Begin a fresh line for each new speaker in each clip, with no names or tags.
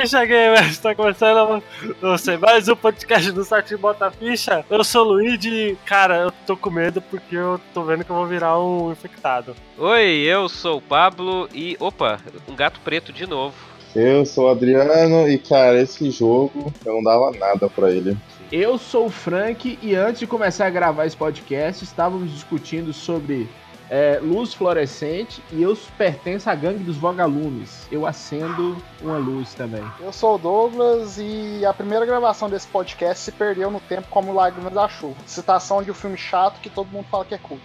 ficha gamer, está começando não sei, mais um podcast do site Bota Ficha. Eu sou o Luigi cara, eu tô com medo porque eu tô vendo que eu vou virar um infectado.
Oi, eu sou o Pablo e. Opa, um gato preto de novo.
Eu sou o Adriano e, cara, esse jogo eu não dava nada pra ele.
Eu sou o Frank e antes de começar a gravar esse podcast, estávamos discutindo sobre é, luz fluorescente e eu pertenço à gangue dos vagalumes. Eu acendo uma luz também.
Eu sou o Douglas e a primeira gravação desse podcast se perdeu no tempo como Lágrimas da Chuva. Citação de um filme chato que todo mundo fala que é cult.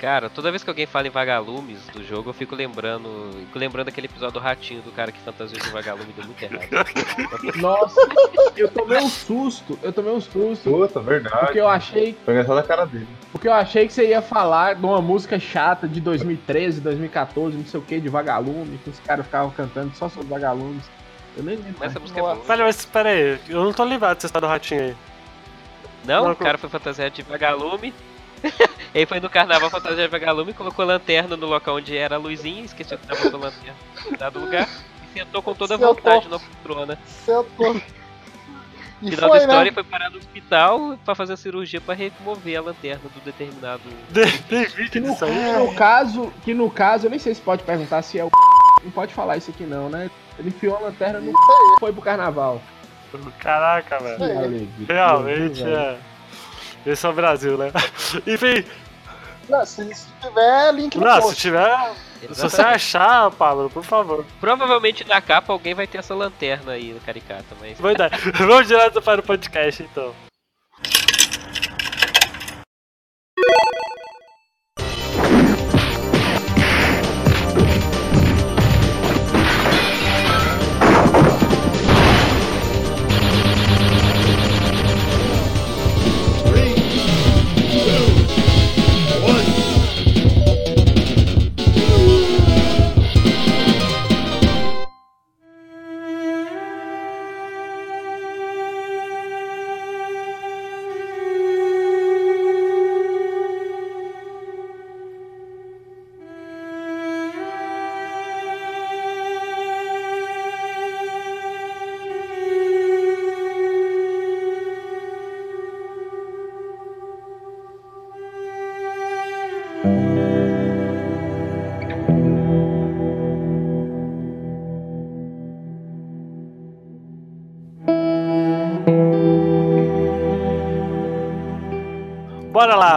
Cara, toda vez que alguém fala em vagalumes do jogo, eu fico lembrando. Fico lembrando aquele episódio do ratinho do cara que fantasiou de vagalume deu muito errado.
Nossa, eu tomei um susto, eu tomei um susto.
Puta, verdade.
Porque eu achei.
Foi engraçado a cara dele.
Porque eu achei que você ia falar de uma música chata de 2013, 2014, não sei o que, de vagalume, que os caras ficavam cantando só sobre vagalumes. Eu nem lembro.
Essa música é boa.
Pera, mas pera aí, eu não tô lembrado dessa história do ratinho aí.
Não,
Não,
o cara foi fantasiado de vagalume. Ele foi no carnaval fantasiado de vagalume, colocou lanterna no local onde era a luzinha, esqueceu que tava com a lanterna em dado lugar, e sentou com toda a vontade na poltrona.
Sentou. E
Final
foi,
da história
né?
foi parar no hospital pra fazer a cirurgia pra remover a lanterna do determinado.
Que no, que no caso, que no caso, eu nem sei se pode perguntar se é o. Não pode falar isso aqui não, né? Ele enfiou a lanterna no. Foi pro carnaval.
Caraca, velho. Realmente é. Esse é o Brasil, né? Enfim,
Não, se, se tiver link no
não, se
post.
tiver. Se você
Exatamente.
achar, Pablo, por favor.
Provavelmente na capa alguém vai ter essa lanterna aí no caricata, mas.
Ideia. Vamos direto para o podcast então.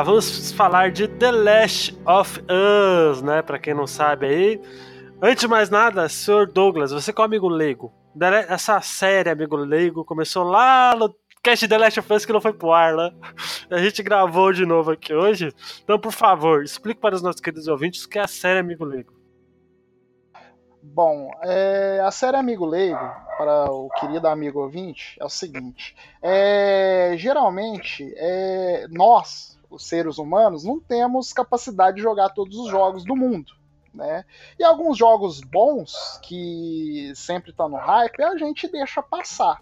Vamos falar de The Last of Us, né? Pra quem não sabe aí. Antes de mais nada, Sr. Douglas, você que é um amigo leigo. Essa série, amigo leigo, começou lá no cast The Last of Us que não foi pro ar, né? A gente gravou de novo aqui hoje. Então, por favor, explique para os nossos queridos ouvintes o que é a série Amigo Leigo.
Bom, é, a série Amigo Leigo, para o querido amigo ouvinte, é o seguinte: é, geralmente, é, nós, os seres humanos, não temos capacidade de jogar todos os jogos do mundo. Né? E alguns jogos bons, que sempre estão no hype, a gente deixa passar.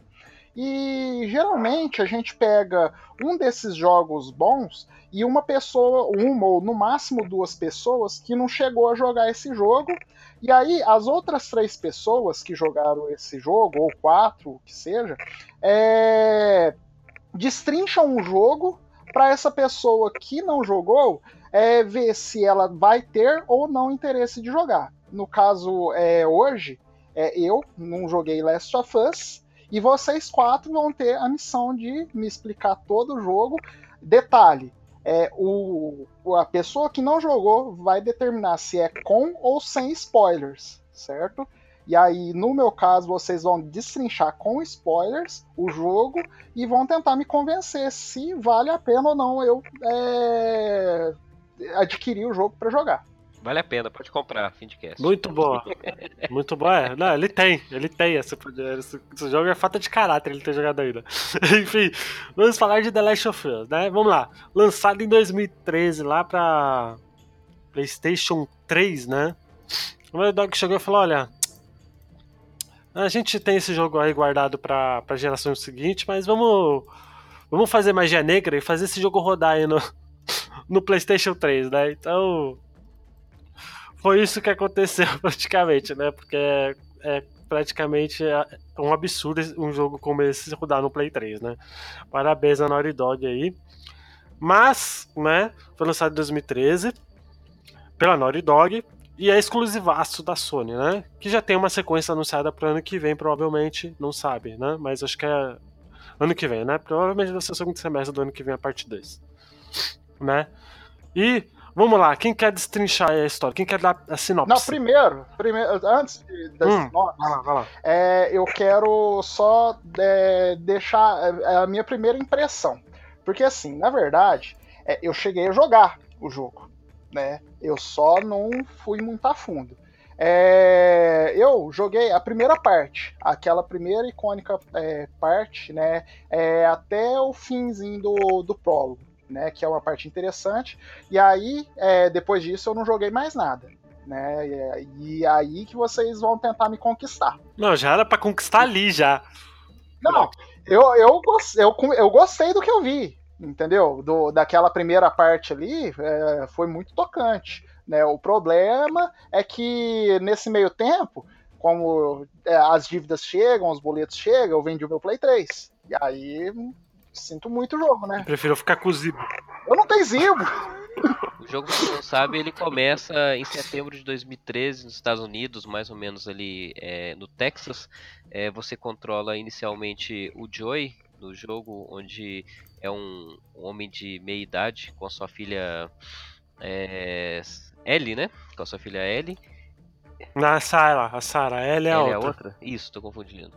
E geralmente a gente pega um desses jogos bons e uma pessoa, uma ou no máximo duas pessoas que não chegou a jogar esse jogo e aí, as outras três pessoas que jogaram esse jogo, ou quatro, o que seja, é, destrincham o jogo para essa pessoa que não jogou é, ver se ela vai ter ou não interesse de jogar. No caso, é, hoje, é, eu não joguei Last of Us, e vocês quatro vão ter a missão de me explicar todo o jogo. Detalhe, é, o, a pessoa que não jogou vai determinar se é com ou sem spoilers, certo? E aí, no meu caso, vocês vão destrinchar com spoilers o jogo e vão tentar me convencer se vale a pena ou não eu é, adquirir o jogo para jogar.
Vale a pena, pode comprar, fim de cast.
Muito boa. Muito boa. É. Não, ele tem, ele tem. Esse, esse, esse jogo é falta de caráter ele ter jogado ainda. Enfim, vamos falar de The Last of Us, né? Vamos lá. Lançado em 2013 lá pra PlayStation 3, né? O meu dog chegou e falou: Olha, a gente tem esse jogo aí guardado pra, pra geração seguinte, mas vamos, vamos fazer magia negra e fazer esse jogo rodar aí no, no PlayStation 3, né? Então foi isso que aconteceu praticamente, né? Porque é, é praticamente é um absurdo um jogo como esse rodar no Play 3, né? Parabéns a Naughty Dog aí. Mas, né, foi lançado em 2013 pela Naughty Dog e é exclusivaço da Sony, né? Que já tem uma sequência anunciada para ano que vem, provavelmente, não sabe, né? Mas acho que é ano que vem, né? Provavelmente vai ser o segundo semestre do ano que vem a parte 2. Né? E vamos lá, quem quer destrinchar a história? Quem quer dar a sinopse?
Não, primeiro, primeiro antes da
Hum,
sinopse,
Vai lá, vai lá.
é, eu quero só é, deixar é, a minha primeira impressão. Porque assim, na verdade, é, eu cheguei a jogar o jogo, né? Eu só não fui muito a fundo. É, eu joguei a primeira parte, aquela primeira icônica é, parte, né? é, até o finzinho do, do prólogo, né? Que é uma parte interessante. E aí, é, depois disso, eu não joguei mais nada. Né? E, e aí que vocês vão tentar me conquistar.
Não, já era pra conquistar ali já.
Não, eu, eu, eu, eu gostei do que eu vi, entendeu? Do, daquela primeira parte ali, é, foi muito tocante. Né? O problema é que nesse meio tempo, como é, as dívidas chegam, os boletos chegam, eu vendi o meu Play 3. E aí sinto muito o jogo, né?
Prefiro ficar cozido.
Eu não tenho Zibo.
O jogo, pra quem não sabe, ele começa em setembro de 2013 nos Estados Unidos, mais ou menos ali é, no Texas. É, você controla inicialmente o Joey no jogo, onde é um, um homem de meia idade com a sua filha é, Ellie, né? Com a sua filha Ellie.
Na Sarah, a Sarah, ela é a
é a
outra.
outra? Isso, tô confundindo.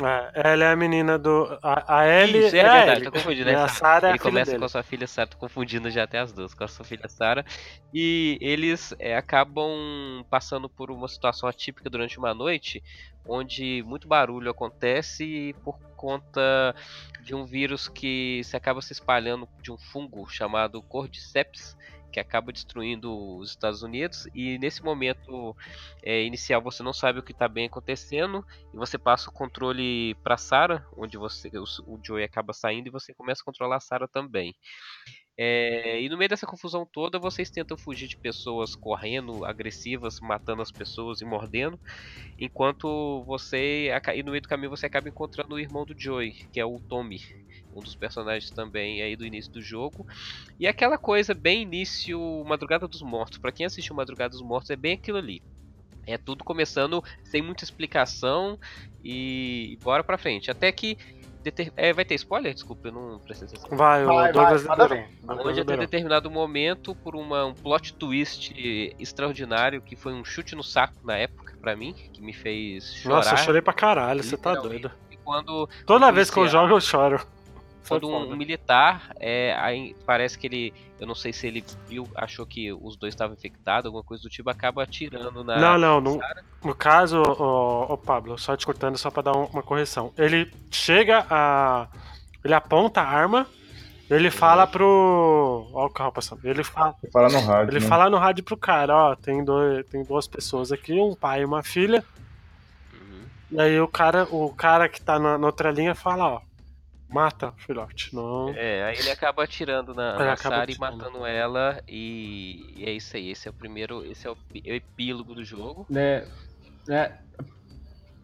É, ela é a menina do. A, a Ellie
Isso, é,
é a
verdade, tô confundindo.
E
É
a
Sarah. Ele começa com a sua filha Sarah, tô confundindo já até as duas, com a sua filha Sarah. E eles é, acabam passando por uma situação atípica durante uma noite, onde muito barulho acontece por conta de um vírus que se acaba se espalhando de um fungo chamado Cordyceps, que acaba destruindo os Estados Unidos. E nesse momento é, inicial você não sabe o que está bem acontecendo e você passa o controle para Sarah, onde você o, o Joey acaba saindo e você começa a controlar a Sarah também. É, e no meio dessa confusão toda, vocês tentam fugir de pessoas correndo, agressivas, matando as pessoas e mordendo, enquanto você e no meio do caminho você acaba encontrando o irmão do Joey, que é o Tommy, um dos personagens também aí do início do jogo. E aquela coisa bem início Madrugada dos Mortos. Pra quem assistiu Madrugada dos Mortos é bem aquilo ali. É tudo começando sem muita explicação e bora pra frente. Até que. Deter- é, vai ter spoiler? Desculpa, eu não prestei atenção.
Vai,
Vai,
o Douglas
Onde até determinado momento, por uma, um plot twist extraordinário, que foi um chute no saco na época pra mim, que me fez chorar.
Nossa, eu chorei pra caralho, você tá doido.
E quando
Toda vez que eu jogo, eu choro.
Quando um,
fora.
um militar, é, aí parece que ele, eu não sei se ele viu, achou que os dois estavam infectados, alguma coisa do tipo, acaba atirando na.
Não, não, no, no caso, o, Pablo, só te cortando só pra dar um- uma correção. Ele chega a. Ele aponta a arma, ele fala pro. Ó, o carro passando. Ele fala,
Você fala no rádio.
ele
né?
fala no rádio pro cara: ó, tem, dois, tem duas pessoas aqui, um pai e uma filha.
Uhum.
E aí o cara, o cara que tá na, na outra linha fala: ó, mata, filhote. Não.
É, aí ele acaba atirando na, na
acaba
Sarah e matando ela, e, e é isso aí. Esse é o primeiro, esse é o, é o epílogo do jogo.
né, né,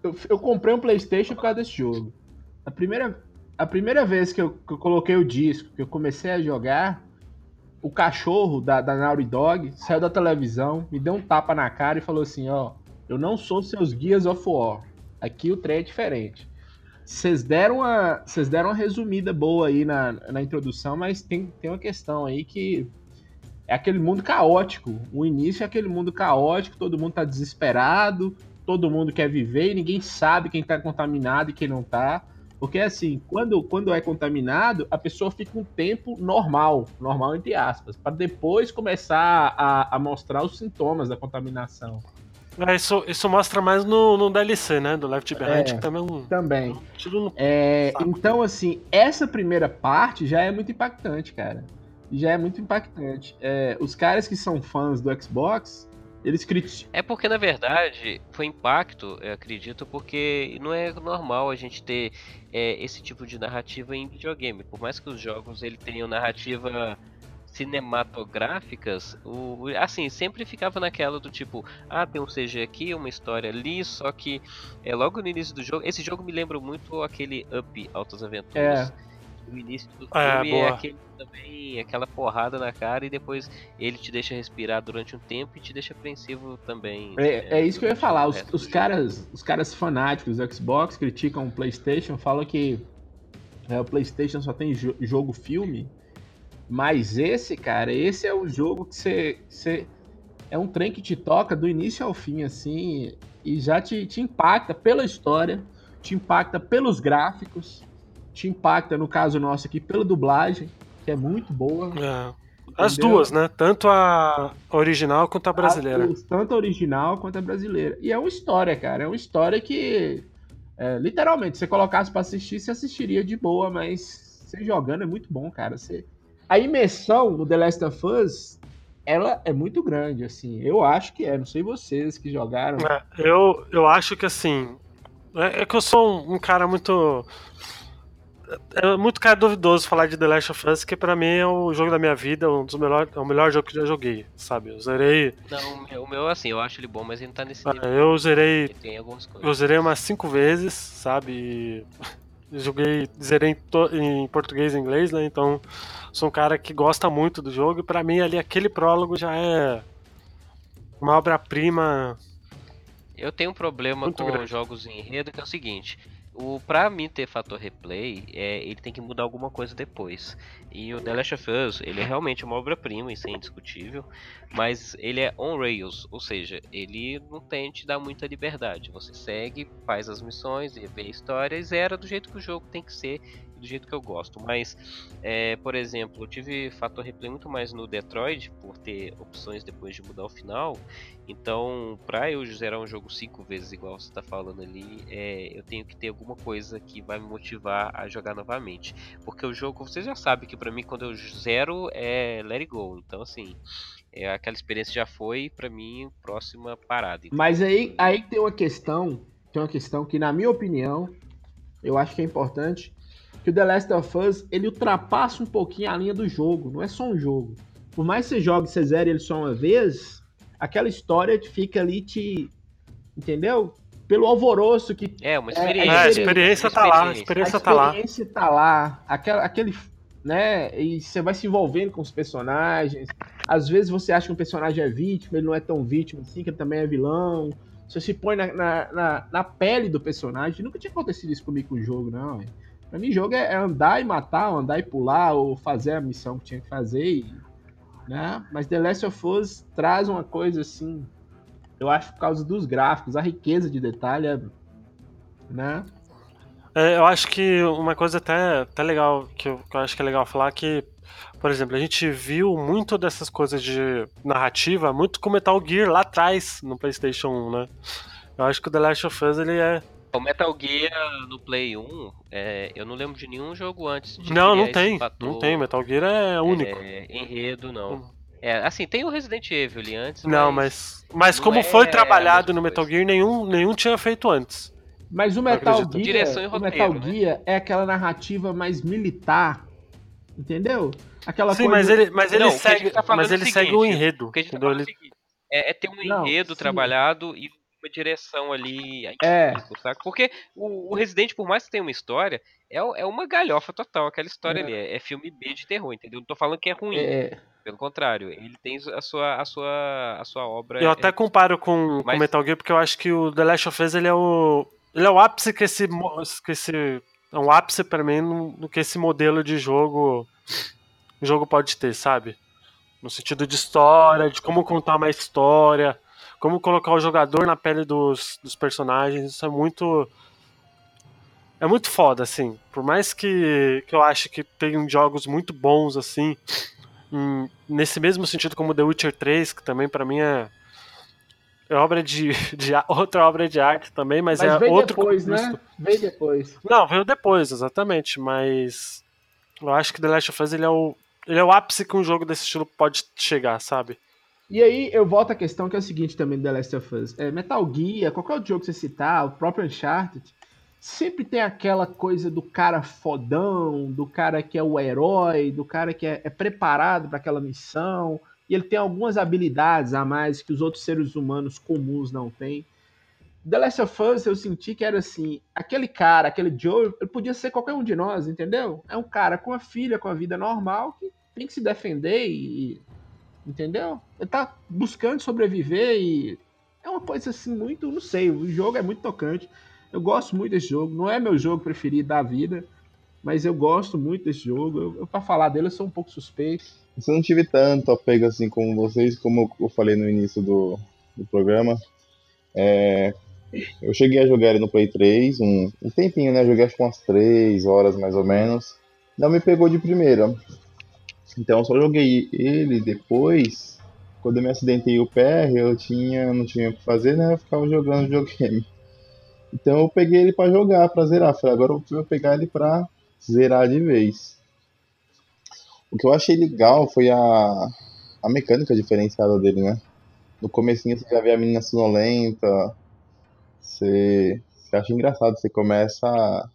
eu, eu comprei um PlayStation por causa desse jogo. A primeira, a primeira vez que eu, que eu coloquei o disco, que eu comecei a jogar, o cachorro da, da Naughty Dog saiu da televisão, me deu um tapa na cara e falou assim: Ó, eu não sou seus guias of war. Aqui o trem é diferente. Vocês deram, uma, deram uma resumida boa aí na, na introdução, mas tem, tem uma questão aí que é aquele mundo caótico. O início é aquele mundo caótico, todo mundo tá desesperado, todo mundo quer viver e ninguém sabe quem tá contaminado e quem não tá. Porque assim, quando, quando é contaminado, a pessoa fica um tempo normal, normal entre aspas, para depois começar a, a mostrar os sintomas da contaminação.
É, isso, isso mostra mais no, no DLC, né? Do Left Behind,
É.
que também é um
Também.
tiro no.
É,
Saco.
então, assim, essa primeira parte já é muito impactante, cara. Já é muito impactante. É, os caras que são fãs do Xbox, eles criticam.
É porque, na verdade, foi impacto, eu acredito, porque não é normal a gente ter é, esse tipo de narrativa em videogame. Por mais que os jogos ele tenham narrativa cinematográficas, o, assim, sempre ficava naquela do tipo, ah, tem um CG aqui, uma história ali, só que é logo no início do jogo. Esse jogo me lembra muito aquele Up Altas Aventuras.
É.
O início do
É,
filme é,
boa.
aquele também, aquela porrada na cara e depois ele te deixa respirar durante um tempo e te deixa apreensivo também.
É, é isso que eu ia falar. Os, os
jogo.
caras, os caras fanáticos do Xbox criticam o PlayStation, falam que é, o PlayStation só tem jo- jogo filme. Mas esse, cara, esse é o jogo que você, você- é um trem que te toca do início ao fim, assim, e já te, te impacta pela história, te impacta pelos gráficos, te impacta, no caso nosso aqui, pela dublagem, que é muito boa.
É. As
Entendeu?
duas, né? Tanto a original quanto a brasileira.
As- tanto a original quanto a brasileira. E é uma história, cara. É uma história que, é, literalmente, se você colocasse pra assistir, você assistiria de boa, mas você jogando é muito bom, cara. Você... A imersão no The Last of Us, ela é muito grande, assim. Eu acho que é. Não sei vocês que jogaram.
É, eu, eu acho que assim. É, é que eu sou um, um cara muito. É muito cara duvidoso falar de The Last of Us, que pra mim é o jogo da minha vida, um dos melhores, é o melhor jogo que eu já joguei, sabe? Eu zerei.
Não, o meu, assim, eu acho ele bom, mas ele não tá nesse
ah,
nível.
Eu zerei.
Ele tem algumas coisas.
Eu zerei umas cinco vezes, sabe? E Joguei, zerei em, em português e inglês, né? Então sou um cara que gosta muito do jogo e pra mim ali aquele prólogo já é uma obra-prima.
Eu tenho um problema com
grande.
jogos em enredo que é o seguinte. O, pra mim ter fator replay, é, ele tem que mudar alguma coisa depois. E o The Last of Us, ele é realmente uma obra-prima, isso é indiscutível. Mas ele é on rails, ou seja, ele não tem te dar muita liberdade. Você segue, faz as missões, vê a história e zera do jeito que o jogo tem que ser, do jeito que eu gosto. Mas, é, por exemplo, eu tive fator replay muito mais no Detroit, por ter opções depois de mudar o final. Então, pra eu zerar um jogo cinco vezes igual você tá falando ali, é, eu tenho que ter alguma coisa que vai me motivar a jogar novamente. Porque o jogo, você já sabe que pra mim quando eu zero é let it go. Então, assim, é, aquela experiência já foi, pra mim, próxima parada. Então,
Mas aí, aí tem uma questão, tem uma questão que, na minha opinião, eu acho que é importante, que o The Last of Us, ele ultrapassa um pouquinho a linha do jogo, não é só um jogo. Por mais que você jogue, você zere ele só uma vez, aquela história te fica ali te... Entendeu? Pelo alvoroço que
É, uma
É,
experiência.
É, a
experiência,
experiência tá lá, a experiência
a
tá lá.
experiência tá lá, aquela, aquele, né, e você vai se envolvendo com os personagens, às vezes você acha que um personagem é vítima, ele não é tão vítima assim, que ele também é vilão, você se põe na, na, na, na pele do personagem, nunca tinha acontecido isso comigo com o jogo, não, ué. Pra mim jogo é, é andar e matar, andar e pular, ou fazer a missão que tinha que fazer, e, né, mas The Last of Us traz uma coisa assim, eu acho por causa dos gráficos, a riqueza de detalhe, né,
É, eu acho que uma coisa até, até legal, que eu, que eu acho que é legal falar que, por exemplo, a gente viu muito dessas coisas de narrativa, muito com Metal Gear lá atrás, no PlayStation 1, né? Eu acho que o The Last of Us, ele é...
O Metal Gear no Play 1, é, eu não lembro de nenhum jogo antes. De
Não, não tem,
fator,
não tem, Metal Gear é único.
é, enredo, não.
Hum.
É, assim, tem o Resident Evil ali antes,
Não,
mas...
mas, mas
não
como
é
foi trabalhado no Metal. Gear, nenhum, nenhum tinha feito antes.
Mas o Metal. Gear,
Direção e
o
roteiro,
Metal
né?
Gear é aquela narrativa mais militar, entendeu? Aquela
Sim,
coisa...
mas ele, mas ele
Não,
segue,
tá
mas
é o
ele segue o
seguinte,
enredo.
O que a gente tá é
Ele-
o seguinte, é, é ter um
Não,
enredo
sim.
trabalhado e uma direção ali
É.
saca? Porque o, o Resident, por mais que tenha uma história, é, é uma galhofa total, aquela história
É.
ali. É, é filme B de terror, entendeu? Não tô falando que é ruim,
É,
pelo contrário. Ele tem a sua, a sua, a sua obra.
Eu até comparo com, com
Mas-
Metal Gear porque eu acho que o The Last of Us ele é o ele é o ápice que esse que esse é um ápice pra mim no, no que esse modelo de jogo o jogo pode ter, sabe? No sentido de história, de como contar uma história, como colocar o jogador na pele dos, dos personagens, isso é muito é muito foda, assim. Por mais que, que eu ache que tem jogos muito bons, assim, em- nesse mesmo sentido como The Witcher 3, que também pra mim é, é obra de, de outra obra de arte também, mas,
mas
é
veio
outro
depois,
contexto.
né? Veio depois.
Não, veio depois, exatamente, mas eu acho que The Last of Us ele é o ele é o ápice que um jogo desse estilo pode chegar, sabe?
E aí eu volto à questão que é o seguinte também do The Last of Us. É, Metal Gear, qualquer outro jogo que você citar, o próprio Uncharted, sempre tem aquela coisa do cara fodão, do cara que é o herói, do cara que é, é preparado para aquela missão, e ele tem algumas habilidades a mais que os outros seres humanos comuns não têm. The Last of Us eu senti que era assim, aquele cara, aquele Joe, ele podia ser qualquer um de nós, entendeu? É um cara com a filha, com a vida normal, que tem que se defender e. Entendeu? Ele tá buscando sobreviver e. É uma coisa assim muito. Não sei, o jogo é muito tocante. Eu gosto muito desse jogo. Não é meu jogo preferido da vida, mas eu gosto muito desse jogo. Eu, eu para falar dele, eu sou um pouco suspeito.
Eu não tive tanto apego assim como vocês, como eu falei no início do, do programa. É, eu cheguei a jogar ele no Play 3, um, um tempinho, né? Joguei acho que umas 3 horas mais ou menos. Não me pegou de primeira. Então eu só joguei ele depois. Quando eu me acidentei o pé, eu tinha, não tinha o que fazer, né? Eu ficava jogando videogame. Então eu peguei ele para jogar, para zerar. Falei, agora eu vou pegar ele para zerar de vez. O que eu achei legal foi a, a mecânica diferenciada dele, né? No comecinho você já vê a menina sonolenta, você, você acha engraçado, você começa a,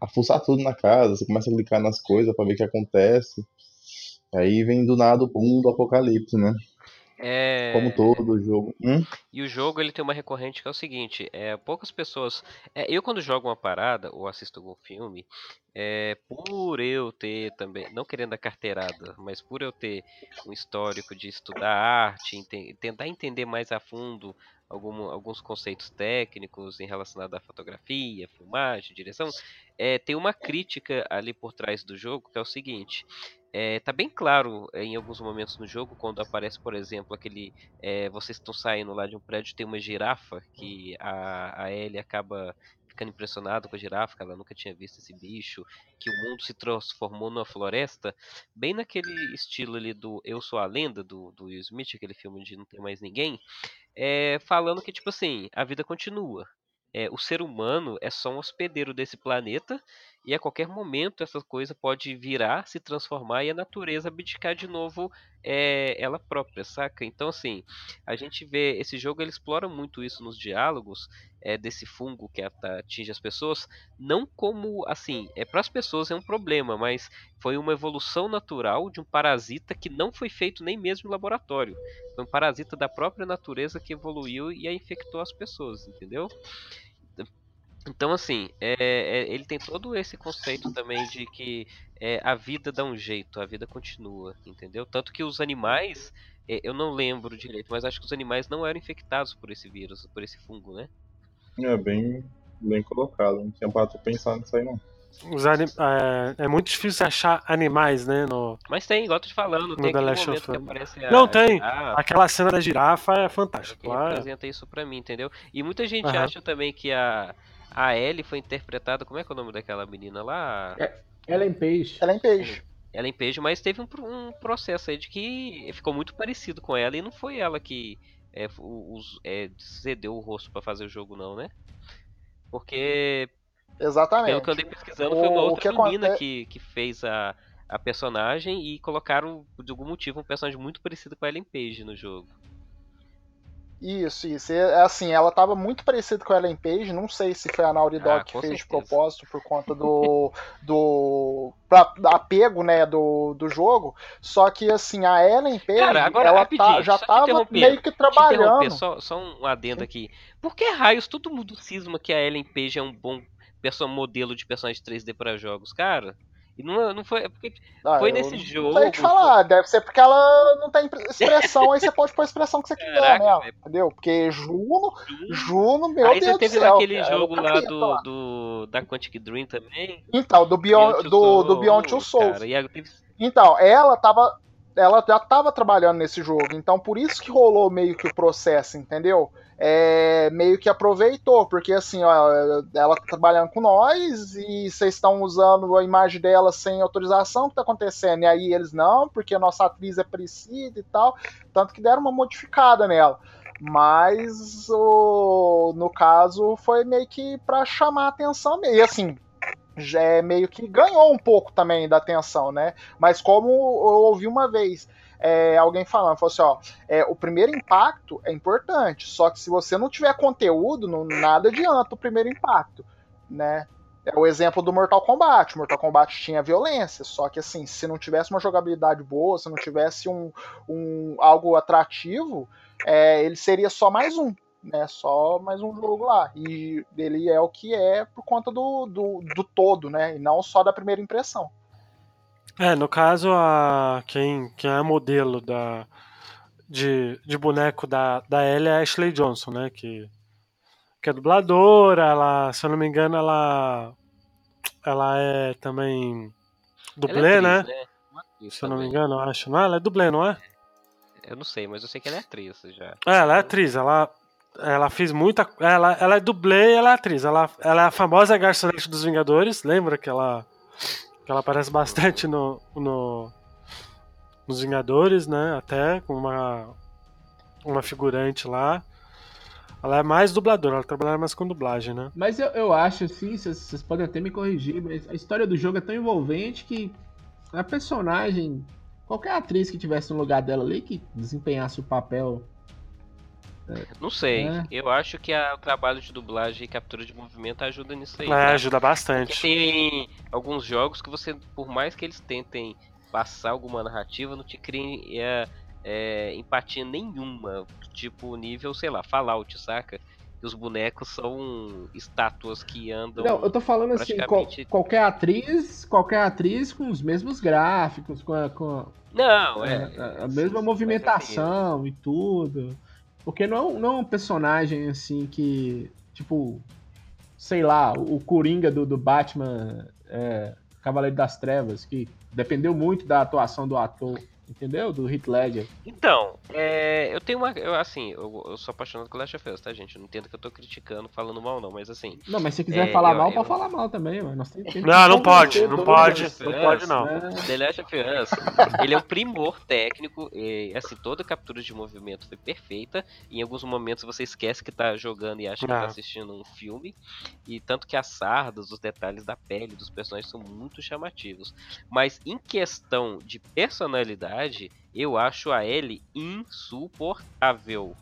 a fuçar tudo na casa, você começa a clicar nas coisas para ver o que acontece. Aí vem do nada o boom do apocalipse, né?
É...
Como todo jogo. Hum?
E o jogo ele tem uma recorrente que é o seguinte: é, poucas pessoas. É, eu, quando jogo uma parada ou assisto algum filme, é, por eu ter também, não querendo a carteirada, mas por eu ter um histórico de estudar arte, ente tentar entender mais a fundo algum, alguns conceitos técnicos em relacionado à fotografia, filmagem, direção, é, tem uma crítica ali por trás do jogo que é o seguinte: é, tá bem claro é, em alguns momentos no jogo, quando aparece, por exemplo, aquele. É, vocês estão saindo lá de um prédio tem uma girafa, que a, a Ellie acaba ficando impressionado com a girafa, que ela nunca tinha visto esse bicho, que o mundo se transformou numa floresta, bem naquele estilo ali do Eu Sou a Lenda, do, do Will Smith, aquele filme de Não Tem Mais Ninguém, é, falando que, tipo assim, a vida continua. É, o ser humano é só um hospedeiro desse planeta e a qualquer momento essa coisa pode virar, se transformar e a natureza abdicar de novo é, ela própria, saca? Então, assim, a gente vê. Esse jogo ele explora muito isso nos diálogos é, desse fungo que atinge as pessoas, não como, assim, é para as pessoas é um problema, mas foi uma evolução natural de um parasita que não foi feito nem mesmo em laboratório. Foi um parasita da própria natureza que evoluiu e a infectou as pessoas, entendeu? Então, assim, é, é, ele tem todo esse conceito também de que é, a vida dá um jeito, a vida continua, entendeu? Tanto que os animais, é, eu não lembro direito, mas acho que os animais não eram infectados por esse vírus, por esse fungo, né?
É bem, bem colocado, não tinha pra pensar nisso aí não.
Anim... É, é, muito difícil achar animais, né? No...
Mas tem, igual eu tô te falando, tem aquele momento que aparece a...
Não, tem. Aquela cena da girafa é fantástica.
Ele apresenta isso pra mim, entendeu? E muita gente uhum. acha também que a a Ellie foi interpretada. Como é que é o nome daquela menina lá?
É, Ellen Page.
Ellen Page.
Ellen Page, mas teve um, um, processo aí de que ficou muito parecido com ela e não foi ela que é, os, é, cedeu o rosto para fazer o jogo, não, né? Porque.
Exatamente.
Pelo que eu andei pesquisando, o, foi uma outra que menina acontece... que, que fez a, a personagem e colocaram, de algum motivo, um personagem muito parecido com a Ellen Page no jogo.
Isso, isso. É assim, ela tava muito parecida com a Ellen Page, não sei se foi a Naughty Dog ah, que fez certeza. de propósito por conta do do pra, apego, né, do, do jogo. Só que assim, a Ellen Page,
Cara, agora,
ela tá, já tava meio que trabalhando.
Só, só um adendo aqui. Por que raios todo mundo cisma que a Ellen Page é um bom modelo de personagem 3D para jogos, cara? E não, não foi. É porque ah, foi nesse jogo. Não sei
te falar, deve ser porque ela não tem expressão, aí você pode pôr a expressão que você quiser, né? Entendeu? Porque Juno, Juno, meu
aí
Deus
você teve aquele jogo lá do, do, da Quantic Dream também.
Então, do Beyond, Beyond do, do Beyond Two Souls. Cara, Então, ela tava. Ela já tava trabalhando nesse jogo, então por isso que rolou meio que o processo, entendeu? É, meio que aproveitou, porque assim, ó, ela tá trabalhando com nós e vocês estão usando a imagem dela sem autorização, o que tá acontecendo? E aí eles não, porque a nossa atriz é parecida e tal, tanto que deram uma modificada nela. Mas o, no caso foi meio que para chamar a atenção e assim, é meio que ganhou um pouco também da atenção, né? Mas como eu ouvi uma vez, é, alguém falando, falou assim, ó, é, o primeiro impacto é importante, só que se você não tiver conteúdo, não, nada adianta o primeiro impacto. né? É o exemplo do Mortal Kombat. Mortal Kombat tinha violência, só que assim, se não tivesse uma jogabilidade boa, se não tivesse um, um algo atrativo, é, ele seria só mais um, né? Só mais um jogo lá. E ele é o que é por conta do, do, do todo, né? E não só da primeira impressão.
É, no caso, a, quem, quem é modelo da, de, de boneco da, da Ellie é a Ashley Johnson, né? Que, que é dubladora, ela, se eu não me engano, ela, ela é também dublê,
é
né?
atriz, né? Uma atriz
Se eu não me
também.
engano, eu acho. Não, é? ela é dublê, não é?
Eu não sei, mas eu sei que ela é atriz já.
É, ela é atriz, ela, ela fez muita. Ela, ela é dublê e ela é atriz. Ela, ela é a famosa garçonete dos Vingadores, lembra que ela, que ela aparece bastante no, no, nos Vingadores, né? Até com uma, uma figurante lá. Ela é mais dubladora, ela trabalha mais com dublagem, né?
Mas eu, eu acho assim, vocês podem até me corrigir, mas a história do jogo é tão envolvente que a personagem, qualquer atriz que tivesse no lugar dela ali, que desempenhasse o papel.
Não sei.
É.
Eu acho que a- o trabalho de dublagem e captura de movimento ajuda nisso aí.
É,
tá?
ajuda
Porque
bastante.
tem alguns jogos que você, por mais que eles tentem passar alguma narrativa, não te cria é, é, empatia nenhuma. Tipo, nível, sei lá, Fallout, saca? Que os bonecos são estátuas que andam.
Não, eu tô falando assim, qual- qualquer atriz, qualquer atriz com os mesmos gráficos, com a, com a-
Não, é.
a, a
sim,
mesma
sim,
movimentação e tudo. Porque não, é não é um personagem assim que, tipo, sei lá, o Coringa do, do Batman é, Cavaleiro das Trevas, que dependeu muito da atuação do ator, entendeu? Do Heath Ledger.
Então, é, eu tenho uma. Eu, assim, eu, eu sou apaixonado por Last of Us, tá, gente? Eu não entendo que eu tô criticando, falando mal, não, mas assim.
Não, mas se você quiser
É,
falar
eu-
mal,
eu-
pode falar mal também, mano. Nós
Não, não
que
pode, não pode, não pode não.
né?
The Last of Us, ele é um primor técnico, e, assim, toda a captura de movimento foi perfeita. Em alguns momentos você esquece que tá jogando e acha que
Ah.
tá assistindo um filme. E tanto que as sardas, os detalhes da pele dos personagens são muito chamativos. Mas em questão de personalidade, eu acho a Ellie insuportável.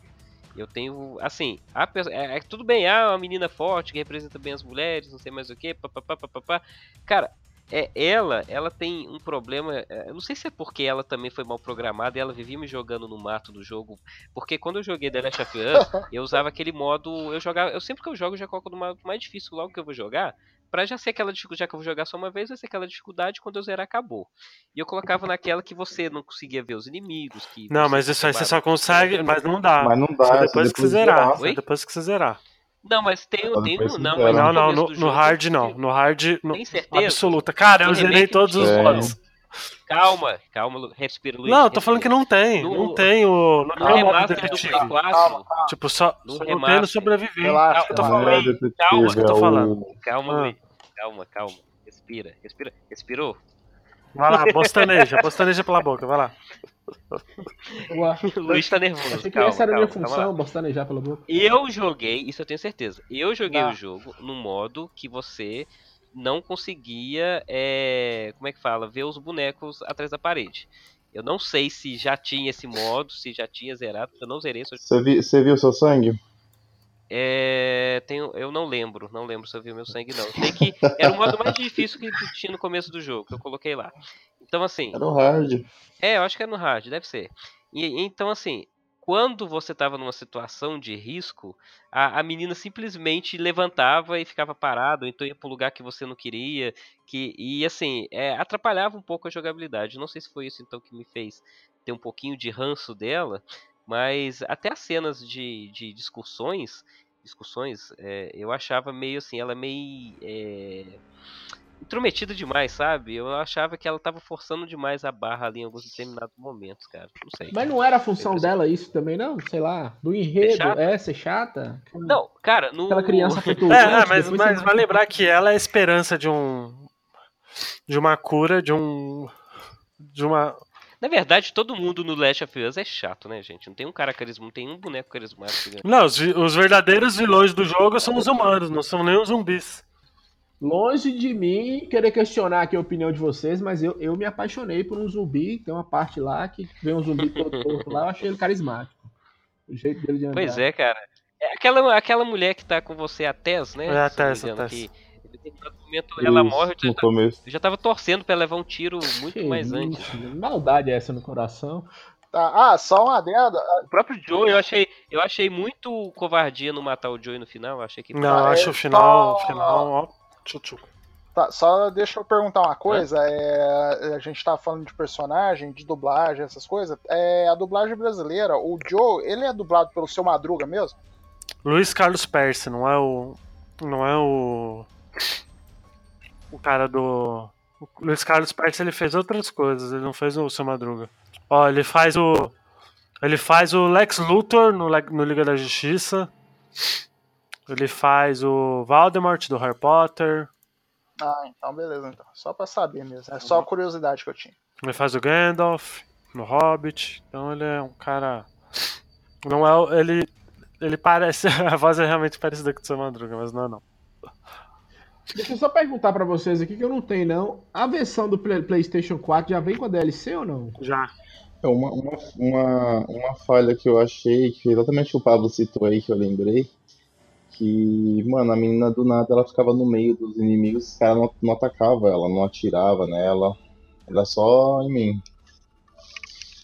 Eu tenho, assim, a pe- é, é tudo bem, ah, uma menina forte que representa bem as mulheres, não sei mais o que, papapá, papapá. Cara, é, ela, ela tem um problema. é, Eu não sei se é porque ela também foi mal programada e ela vivia me jogando no mato do jogo. Porque quando eu joguei The Last of Us, eu usava aquele modo. Eu jogava. Eu sempre que eu jogo, eu já coloco no modo mais difícil logo que eu vou jogar. Pra já ser aquela dificuldade, já que eu vou jogar só uma vez, vai ser aquela dificuldade quando eu zerar acabou. E eu colocava naquela que você não conseguia ver os inimigos. Que
Não, mas isso aí você só consegue, mas não dá.
Mas não dá,
Só depois que você zerar.
zerar.
Só
Oi?
depois que você zerar.
Não, mas tem, tem um. Não, mas
Não,
no
não, no,
jogo,
hard não. No hard, no, absoluta. Cara, eu zerei todos os
É.
modos.
Calma, calma, respira, Luiz.
Não, eu tô falando que não tem.
No-
Não tem o. Não
No
modo
remaster do. Play 4,
Calma, calma.
Tipo, só,
No
só não tem no sobreviver.
Relaxa,
eu tô
relaxa.
Não
falando.
é detetive,
calma,
isso que eu tô
é o-
falando.
Calma,
Ah.
Luiz. Calma, calma. Respira, respira. Respirou?
Vai lá, bostaneja, bostaneja pela boca, vai lá.
O Luiz tá nervoso.
Achei que
calma,
essa era a minha
calma, calma lá.
função, bostanejar pela boca.
Eu joguei, isso eu tenho certeza. Eu joguei
Tá.
o jogo no modo que você não conseguia, é, como é que fala, ver os bonecos atrás da parede. Eu não sei se já tinha esse modo, se já tinha zerado, eu não zerei.
Você, vi, você viu seu sangue?
É, tenho, eu não lembro, não lembro se eu vi o meu sangue não. Sei que era o modo mais difícil que tinha no começo do jogo, que eu coloquei lá. Então assim,
Era o hard.
É, eu acho que é no hard, deve ser. E então, assim, quando você tava numa situação de risco, a, a menina simplesmente levantava e ficava parada, ou então ia pro lugar que você não queria, que e assim, é, atrapalhava um pouco a jogabilidade. Não sei se foi isso então que me fez ter um pouquinho de ranço dela, mas até as cenas de, de discussões, discussões, é, eu achava meio assim, ela meio é, intrometida demais, sabe? Eu achava que ela tava forçando demais a barra ali em alguns determinados momentos, cara. Não sei.
Mas não era a função dela isso também, não? Sei lá, do enredo,
chata?
é, ser chata?
Não, cara, no.
Aquela criança
É,
petulante.
é, mas,
depois
mas
você-
vai lembrar que ela é a esperança de um. De uma cura, de um. De uma.
Na verdade, todo mundo no Last of Us é chato, né, gente? Não tem um cara carismático, não tem um boneco carismático. né?
Não, os, os verdadeiros vilões do jogo são os humanos, não são nem os zumbis.
Longe de mim querer questionar aqui a opinião de vocês, mas eu, eu me apaixonei por um zumbi. Tem uma parte lá que vem um zumbi todo torto lá, eu achei ele carismático. O jeito dele de andar.
Pois é, cara. É aquela, aquela mulher que tá com você, a Tess, né?
É a Tess, a Tess.
Que determinado momento ela
Isso,
morre, eu
no
já,
começo.
eu já tava torcendo pra ela levar um tiro muito
Que
mais
isso,
antes.
Maldade essa no coração.
Tá, Ah, só uma adenda.
O próprio Joe, eu achei, eu achei muito covardia não matar o Joe no final. Eu achei que.
Não, eu
Ah,
acho
é
o final, final, ó, tchutchu.
Tá, só deixa eu perguntar uma coisa. é, a gente tá falando de personagem, de dublagem, essas coisas. É, a dublagem brasileira, o Joe, ele é dublado pelo seu Madruga mesmo?
Luiz Carlos Percy, não é o. Não é o. O cara do. O Luiz Carlos Percy ele fez outras coisas, ele não fez o seu Madruga. Ó, ele faz o. Ele faz o Lex Luthor no, no Liga da Justiça. Ele faz o Voldemort do Harry Potter.
Ah, então beleza, então. Só pra saber mesmo. É só a curiosidade que eu tinha.
Ele faz o Gandalf no Hobbit. Então ele é um cara. Não é. Ele. Ele parece. A voz é realmente parecida com o seu Madruga, mas não é não.
Deixa eu só perguntar pra vocês aqui que eu não tenho, não. A versão do Play- PlayStation 4 já vem com a DLC ou não?
Já.
É uma, uma, uma, uma falha que eu achei, que exatamente o Pablo citou aí, que eu lembrei, que, mano, a menina do nada ela ficava no meio dos inimigos, os caras não, não atacavam ela, não atirava nela, era só em mim.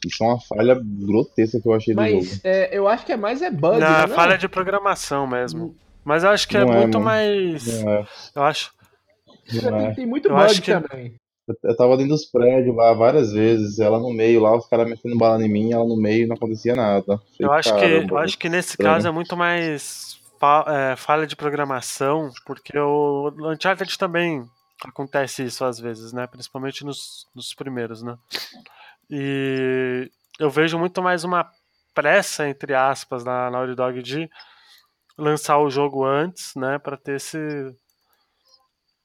Isso é uma falha grotesca que eu achei do jogo.
Mas é, eu acho que é mais é bug,
Não,
né?
é falha de programação mesmo. Mas eu acho que é
Não é,
muito mais.
Não é,
Eu acho.
não é.
Tem, tem muito
Eu
bug
que-
também.
Eu, tava dentro dos prédios lá várias vezes, ela no meio lá, os caras metendo bala em mim, ela no meio não acontecia nada. Falei,
Eu acho que,
"Caramba,
eu acho que nesse
estranho."
caso é muito mais fa- é, falha de programação, porque o Uncharted também acontece isso às vezes, né? Principalmente nos, nos primeiros, né? E eu vejo muito mais uma pressa, entre aspas, na Naughty Dog de lançar o jogo antes, né? Pra ter esse,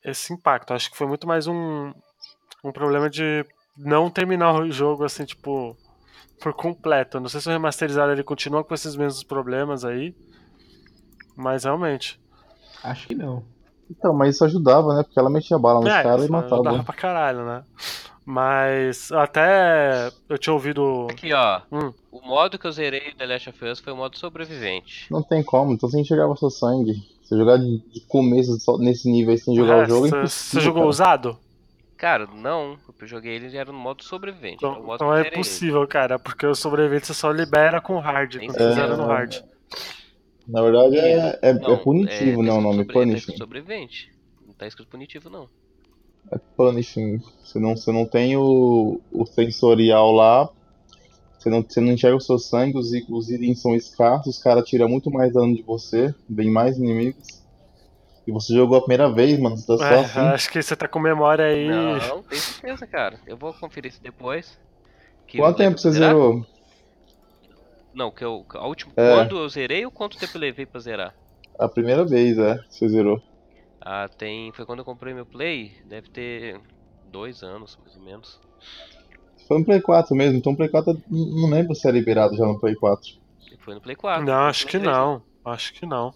esse impacto. Acho que foi muito mais um, um problema de não terminar o jogo assim, tipo, por completo. Não sei se o remasterizado ele continua com esses mesmos problemas aí, mas realmente.
Acho que não.
Então, mas isso ajudava, né? Porque ela metia bala nos
É,
caras e matava.
ajudava pra caralho, né? Mas até eu tinha ouvido.
Aqui, ó.
Hum.
O modo que eu zerei The Last of Us foi o modo sobrevivente.
Não tem como, então você enxergava seu sangue. Você jogar de começo só nesse nível aí sem jogar
É,
o jogo é
você-
impossível,
Você jogou
cara.
usado?
Cara, não. Eu joguei ele e era no modo sobrevivente. é
Então,
modo
então é
ele.
impossível, cara, porque o sobrevivente você só libera com hard.
Sei.
você zera no
É.
hard.
Na verdade é, é,
Não,
é punitivo? O
escrito
nome
sobre- Tá
punishing.
escrito sobrevivente. Não tá escrito punitivo, não.
É punishing. Você não, você não tem o, o sensorial lá. Você não, você não enxerga o seu sangue, os, os itens são escassos, os caras tiram muito mais dano de você, vem mais inimigos. E você jogou a primeira vez, mano, você tá só
É,
assim.
acho que você tá com memória aí.
Não, tem certeza, cara. Eu vou conferir isso depois. Que
Quanto tempo você
zerar?
zerou?
Não, que eu. A última,
É.
Quando eu zerei ou quanto tempo eu levei pra zerar?
A primeira vez, é, que você zerou.
Ah, tem. Foi quando eu comprei meu Play. Deve ter dois anos, mais ou menos.
Foi no Play 4 mesmo, então o Play 4 eu não lembro se é liberado já no Play 4.
Foi no Play 4.
Não, acho que
Play
não. Acho que não.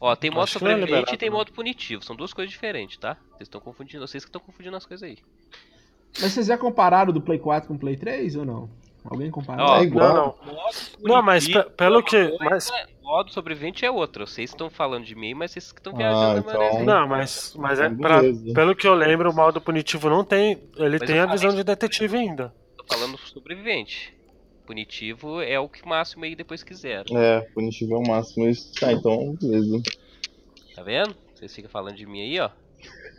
Ó, tem modo
é
sobrevivente
liberado,
e tem
não.
modo punitivo. São duas coisas diferentes, tá? Vocês estão confundindo, vocês que estão confundindo as coisas aí.
Mas vocês já compararam do Play 4 com o Play 3 ou não? Alguém comparou?
Ó,
é igual.
Não, não. Não, mas pe- pelo que. Mas,
Modo sobrevivente é outro. Vocês estão falando de mim, mas vocês que estão
Ah,
viajando na
então-
maionese.
não, mas, mas é pra- pelo que eu lembro, o modo punitivo não tem. Ele
Mas
tem a visão de detetive ainda.
Tô falando sobrevivente. Punitivo é o que máximo aí depois quiser.
É, punitivo é o máximo. Isso, tá, então, beleza.
Tá vendo? Vocês ficam falando de mim aí, ó.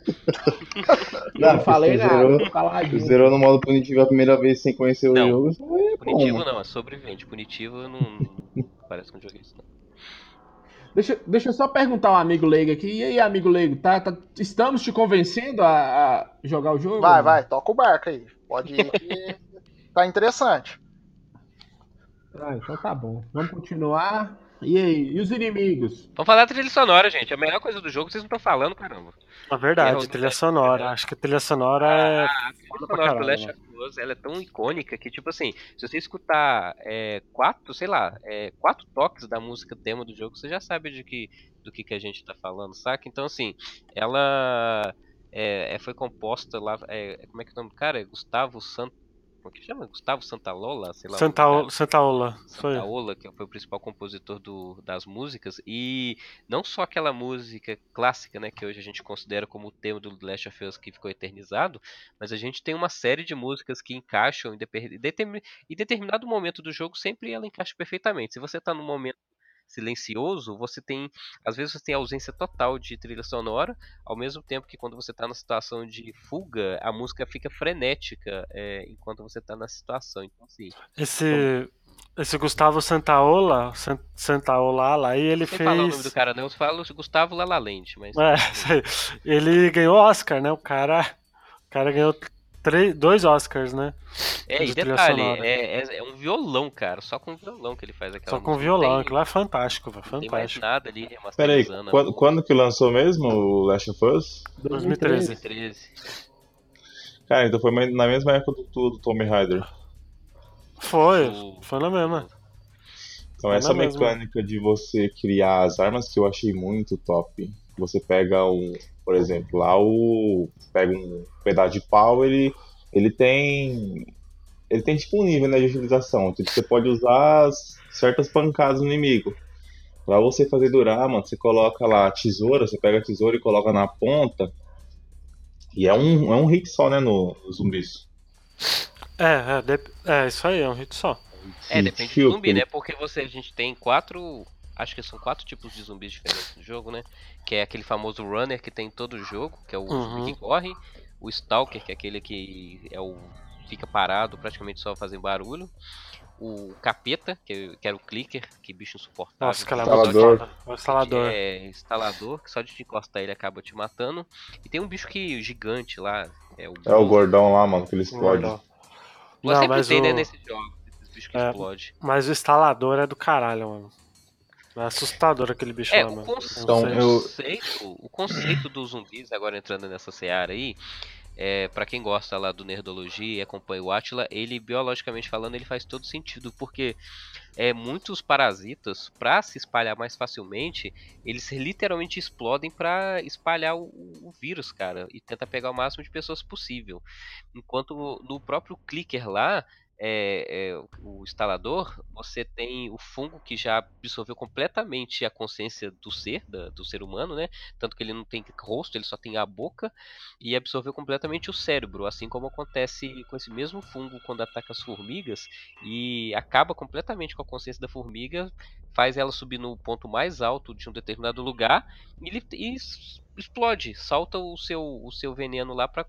Eu não falei nada,
zerou-
caladinho.
Zerou no modo punitivo a primeira vez sem conhecer o
Não.
jogo. isso aí é
Punitivo não, é sobrevivente. Punitivo não. Parece que eu não joguei isso, não.
Deixa, deixa eu só perguntar ao amigo leigo aqui. E aí, amigo leigo, tá, tá- estamos te convencendo a, a jogar o jogo?
Vai, vai, toca o barco aí. Pode ir que tá interessante.
Ah, então tá bom. Vamos continuar. E aí, e os inimigos?
Vamos falar da trilha sonora, gente. A melhor coisa do jogo vocês não estão falando, caramba.
Na verdade,
do
trilha sonora. Acho que a trilha sonora é.
A trilha
pra
sonora do Last of Ela é tão icônica que, tipo assim, se você escutar é, quatro, sei lá, é, quatro toques da música tema do jogo, você já sabe de que, do que, que a gente tá falando, saca? Então, assim, ela é, é, foi composta lá, é, como é que é o nome do cara? É Gustavo Sant, como é que chama? Gustavo Santalola, sei lá.
Santaola. Foi.
Santaola, que foi o principal compositor do, das músicas, e não só aquela música clássica, né, que hoje a gente considera como o tema do Last of Us que ficou eternizado, mas a gente tem uma série de músicas que encaixam em, determin- em determinado momento do jogo, sempre ela encaixa perfeitamente. Se você tá num momento silencioso, você tem, às vezes você tem ausência total de trilha sonora, ao mesmo tempo que quando você tá na situação de fuga, a música fica frenética é, enquanto você tá na situação. Então, assim,
Esse, esse Gustavo Santaola, San- Santaolala, aí ele
sem
fez.
falar o nome do cara, não, eu falo Gustavo Lalalente, mas
É, ele ganhou Oscar, né? O cara, o cara ganhou três, dois Oscars, né?
É, e detalhe, é, é, é um violão, cara. Só com violão que ele faz aquela
Só com
música.
violão, aquilo lá é fantástico, velho.
tem, não tem mais
Fantástico.
nada ali
Peraí,
remasterizando. a
quando, quando que lançou mesmo o Last of Us?
2013.
2013.
Cara, então foi na mesma época do, do Tomb Raider.
Foi,
O-
foi na mesma.
Então
É
essa
na mesma.
mecânica de você criar as armas que eu achei muito top. Você pega um, por exemplo, lá o pega um pedaço de pau, ele ele tem ele tem tipo um nível né, de utilização. Tipo, você pode usar as- certas pancadas no inimigo. Pra você fazer durar, mano, você coloca lá a tesoura, você pega a tesoura e coloca na ponta. E é um, é um hit só, né, no, no zumbis.
É, é, é, isso aí, é um hit só.
É, depende do zumbi, né? Porque você, a gente tem quatro. Acho que são quatro tipos de zumbis diferentes no jogo, né? Que é aquele famoso runner que tem em todo o jogo, que é o
Uhum.
zumbi que corre. O stalker, que é aquele que é o. fica parado, praticamente só fazendo barulho. O capeta, que, que era o clicker, que bicho insuportável.
Nossa, é
que
Instalador.
O instalador.
É, instalador, que só de te encostar ele acaba te matando. E tem um bicho que gigante lá. É o,
É o gordão lá, mano, que ele explode.
Não,
sempre
mas
tem, né,
o-
nesses jogos, esses bichos que
É.
explodem.
Mas o instalador é do caralho, mano. É assustador aquele bicho
É,
lá,
o,
mano.
conce-
Não
Então, eu-
conceito, o conceito dos zumbis, agora entrando nessa seara aí, é, para quem gosta lá do Nerdologia e acompanha o Atila, ele, biologicamente falando, ele faz todo sentido, porque é, muitos parasitas, para se espalhar mais facilmente, eles literalmente explodem para espalhar o, o vírus, cara, e tenta pegar o máximo de pessoas possível. Enquanto no próprio clicker lá, é, é, o instalador, você tem o fungo que já absorveu completamente a consciência do ser, da- do ser humano, né? Tanto que ele não tem rosto, ele só tem a boca, e absorveu completamente o cérebro, assim como acontece com esse mesmo fungo quando ataca as formigas e acaba completamente com a consciência da formiga, faz ela subir no ponto mais alto de um determinado lugar e, ele, e explode, solta o seu, o seu veneno lá para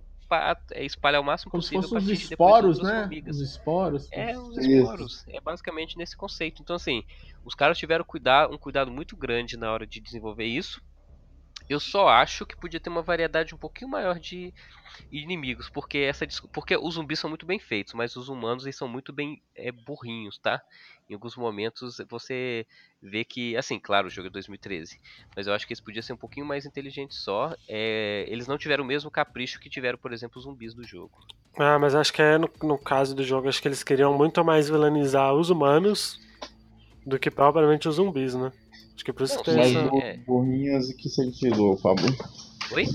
espalhar o máximo
Como se
possível
fossem os esporos, né?
formigas.
Os esporos.
É, os
Isso.
esporos. É basicamente nesse conceito. Então, assim, os caras tiveram cuidar, um cuidado muito grande na hora de desenvolver isso. Eu só acho que podia ter uma variedade um pouquinho maior de inimigos, porque essa porque os zumbis são muito bem feitos, mas os humanos eles são muito bem é, burrinhos, tá? Em alguns momentos você vê que, assim, claro, o jogo é 2013, mas eu acho que eles podiam ser um pouquinho mais inteligentes só. É, eles não tiveram o mesmo capricho que tiveram, por exemplo, os zumbis do jogo.
Ah, mas acho que é no, no caso do jogo, acho que eles queriam muito mais vilanizar os humanos do que propriamente os zumbis, né? Acho que por isso que tem
Mas
essa.
bu-
é.
burrinhos em que sentido, Fábio?
Oi?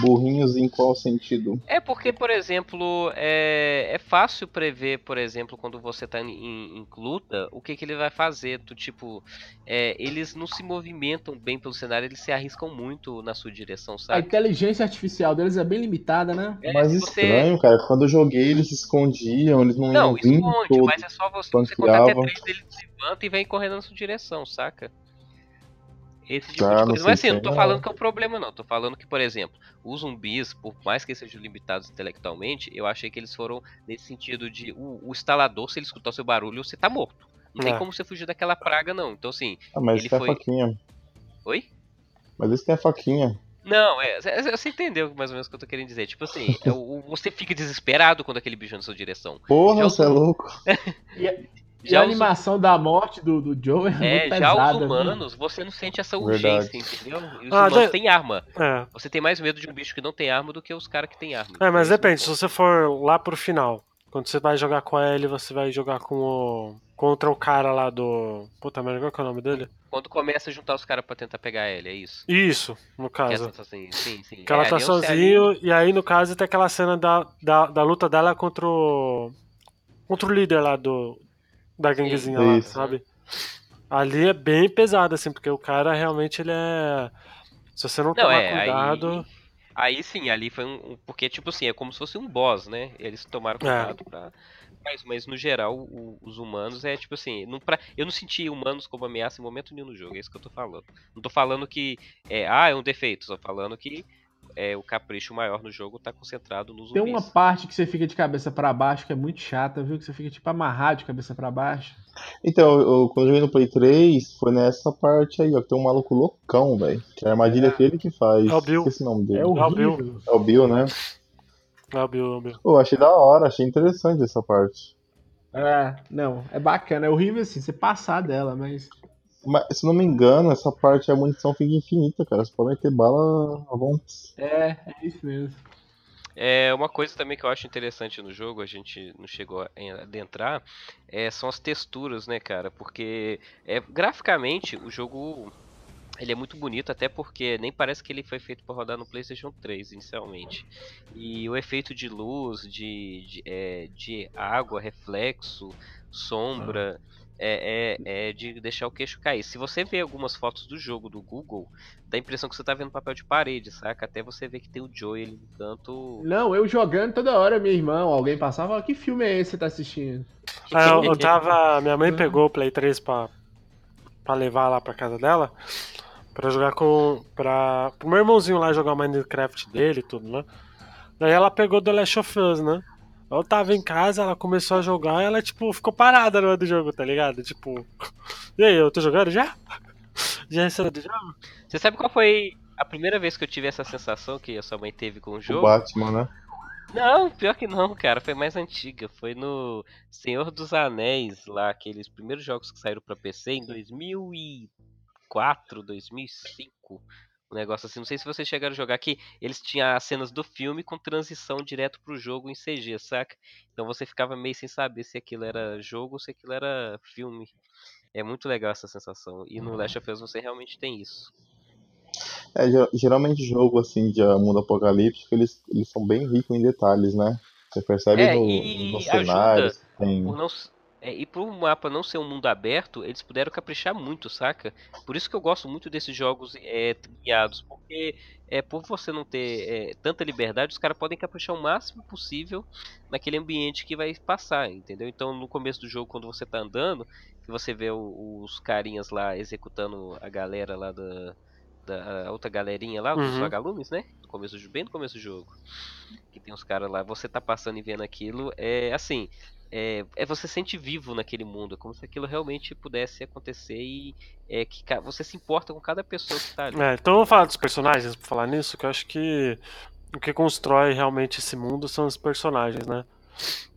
Burrinhos em qual sentido?
É porque, por exemplo, é, é fácil prever, por exemplo, quando você tá em, em luta, o que, que ele vai fazer. Do tipo, é, eles não se movimentam bem pelo cenário, eles se arriscam muito na sua direção,
A
sabe?
inteligência artificial deles é bem limitada, né?
É,
Mas
você-
estranho, cara. Quando eu joguei, eles se escondiam, eles não,
Não, esconde,
todo.
mas é só você, você contar até três, ele se levanta e vem correndo na sua direção, saca? Esse tipo
Ah,
de
não
coisa.
sei
Mas assim, eu não tô
é.
falando que é um problema, não. Tô falando que, por exemplo, os zumbis, por mais que eles sejam limitados intelectualmente, eu achei que eles foram nesse sentido de o, o instalador, se ele escutar o seu barulho, você tá morto. Não tem
É.
como você fugir daquela praga, não. Então, assim,
Ah, mas
ele
isso tem
foi-
a faquinha.
oi?
Mas isso tem a faquinha.
Não, é, é, você entendeu mais ou menos o que eu tô querendo dizer. Tipo assim, é o- você fica desesperado quando aquele bicho na sua direção.
Porra, você é louco.
E, e
Já
a
os-
animação da morte do, do Joe é,
É,
muito
já
pesada.
os humanos, você não sente essa
Verdade.
urgência, entendeu? E os
Ah,
humanos
já-
têm arma.
É.
Você tem mais medo de um bicho que não tem arma do que os caras que têm arma.
É, mas
Isso
depende, se você for lá pro final, quando você vai jogar com a Ellie, você vai jogar com o. contra o cara lá do. Puta merda, qual que é o nome dele?
Quando começa a juntar os caras pra tentar pegar ele, é isso?
Isso, no
Que ela
caso.
tá sozinha. Sim, sim.
Que ela
É,
tá
é
sozinho, e aí no caso tem aquela cena da, da, da luta dela contra o. contra o líder lá do. Da ganguezinha lá,
Isso.
sabe? Ali é bem pesado, assim, porque o cara realmente ele é. Se você não,
Não,
tomar
é,
cuidado.
aí, aí sim, ali foi um, Porque, tipo assim, é como se fosse um boss, né? Eles tomaram cuidado pra. Mas, mas no geral, o- os humanos é tipo assim. Não, pra, eu não senti humanos como ameaça em momento nenhum no jogo, é isso que eu tô falando. Não tô falando que. É, ah, é um defeito, tô falando que é, o capricho maior no jogo tá concentrado nos
Tem
zumbis.
uma parte que você fica de cabeça pra baixo que é muito chata, viu? Que você fica tipo amarrado de cabeça pra baixo.
Então, eu, quando eu joguei no Play 3, foi nessa parte aí, ó, que tem um maluco loucão, velho. Que a armadilha que ele que faz.
É o Bill.
O nome dele.
É
o Bill.
horrível.
É o Bill, né?
Ah, Bill, Bill.
Pô, achei da hora, achei interessante essa parte.
É, não, é bacana. É horrível assim, você passar dela, mas.
Mas, se não me engano, essa parte a munição fica infinita, cara. Você pode meter bala a vontade.
É, é isso mesmo.
É uma coisa também que eu acho interessante no jogo, a gente não chegou a adentrar, é, são as texturas, né, cara? Porque é, graficamente o jogo ele é muito bonito, até porque nem parece que ele foi feito para rodar no PlayStation 3 inicialmente. E o efeito de luz, de, de, é, de água, reflexo, sombra. É, é, é de deixar o queixo cair. Se você vê algumas fotos do jogo do Google, dá a impressão que você tá vendo papel de parede, saca? Até você ver que tem o Joey ali no canto.
Não, eu jogando toda hora, meu irmão. Alguém passava e falava, que filme é esse que você tá assistindo?
Ah, eu, eu tava. Minha mãe pegou o Play 3 pra, pra levar lá pra casa dela. Pra jogar com. Pra, pro meu irmãozinho lá jogar o Minecraft dele e tudo, né? Daí ela pegou The Last of Us, né? Eu tava em casa, ela começou a jogar e ela, tipo, ficou parada no meio do jogo, tá ligado? Tipo. E aí, eu tô jogando já? Já recebeu do jogo?
Você sabe qual foi a primeira vez que eu tive essa sensação que a sua mãe teve com o
O
jogo?
Batman, né?
Não, pior que não, cara. Foi mais antiga. Foi no Senhor dos Anéis, lá, aqueles primeiros jogos que saíram pra PC em 2004, 2005. Um negócio assim. Não sei se vocês chegaram a jogar aqui. Eles tinham as cenas do filme com transição direto pro jogo em CG, saca? Então você ficava meio sem saber se aquilo era jogo ou se aquilo era filme. É muito legal essa sensação. E no Last of Us você realmente tem isso.
É, ge- geralmente jogo assim de mundo apocalíptico, eles, eles são bem ricos em detalhes, né? Você percebe
É,
no, nos cenários. Tem...
por não é, e por o mapa não ser um mundo aberto, eles puderam caprichar muito, saca? Por isso que eu gosto muito desses jogos é, trilhados, porque é por você não ter é, tanta liberdade, os caras podem caprichar o máximo possível naquele ambiente que vai passar, entendeu? Então no começo do jogo, quando você tá andando, que você vê o- os carinhas lá executando a galera lá da, da a outra galerinha lá,
Uhum.
vagalumes, né? No começo, do- bem no começo do jogo. Que tem os caras lá, você tá passando e vendo aquilo, é assim, é, é você sente vivo naquele mundo, é como se aquilo realmente pudesse acontecer e é que você se importa com cada pessoa que tá ali.
É, então vamos falar dos personagens pra falar nisso, que eu acho que o que constrói realmente esse mundo são os personagens, né?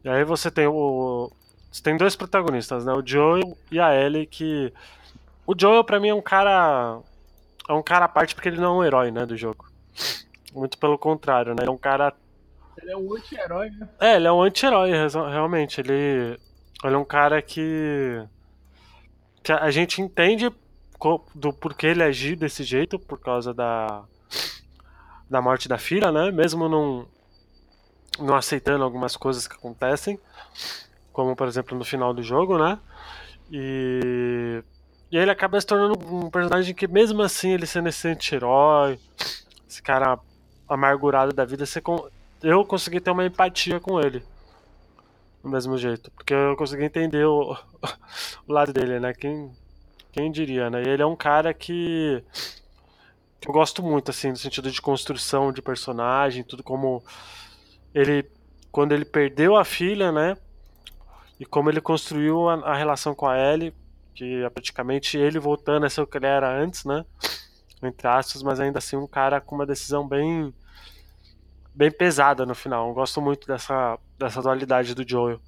E aí você tem o. Você tem dois protagonistas, né? O Joel e a Ellie, que. O Joel, pra mim, é um cara. É um cara à parte porque ele não é um herói, né, do jogo. Muito pelo contrário, né? Ele é um cara
Ele é um anti-herói, né?
é, ele é um anti-herói, realmente. Ele, ele é um cara que. que a gente entende do porquê ele agir desse jeito, por causa da. da morte da filha, né? Mesmo não. não aceitando algumas coisas que acontecem. Como, por exemplo, no final do jogo, né? E. E ele acaba se tornando um personagem que, mesmo assim, ele sendo esse anti-herói, esse cara amargurado da vida, você eu consegui ter uma empatia com ele. Do mesmo jeito. Porque eu consegui entender o, o lado dele, né? Quem, quem diria, né? E ele é um cara que, que eu gosto muito, assim, no sentido de construção de personagem, tudo como ele. Quando ele perdeu a filha, né? E como ele construiu a, a relação com a Ellie, que é praticamente ele voltando a ser o que ele era antes, né? Entre aspas, mas ainda assim um cara com uma decisão bem bem pesada no final. Eu gosto muito dessa, dessa dualidade do Joel.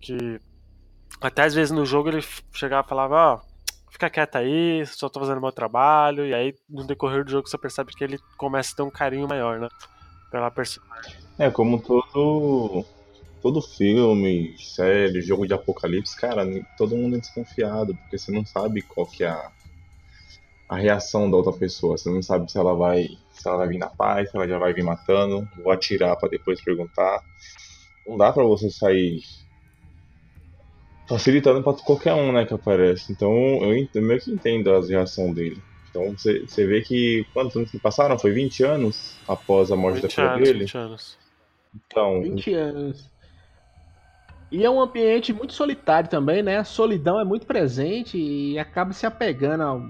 Que até às vezes no jogo ele chegava e falava, ó, fica quieto aí, só tô fazendo meu trabalho, e aí no decorrer do jogo você percebe que ele começa a ter um carinho maior, né? Pela personagem.
É, como todo. Todo filme, série, jogo de apocalipse, cara, todo mundo é desconfiado, porque você não sabe qual que é a, a reação da outra pessoa. Você não sabe se ela vai, se ela vai vir na paz, se ela já vai vir matando, vou atirar para depois perguntar. Não dá para você sair facilitando para qualquer um, né, que aparece. Então eu, eu meio que entendo as reações dele. Então você vê que quantos anos que passaram? Foi 20 anos após a morte da filha
anos,
dele?
20 anos.
Então,
20 anos. E é um ambiente muito solitário também, né? A solidão é muito presente e acaba se apegando ao,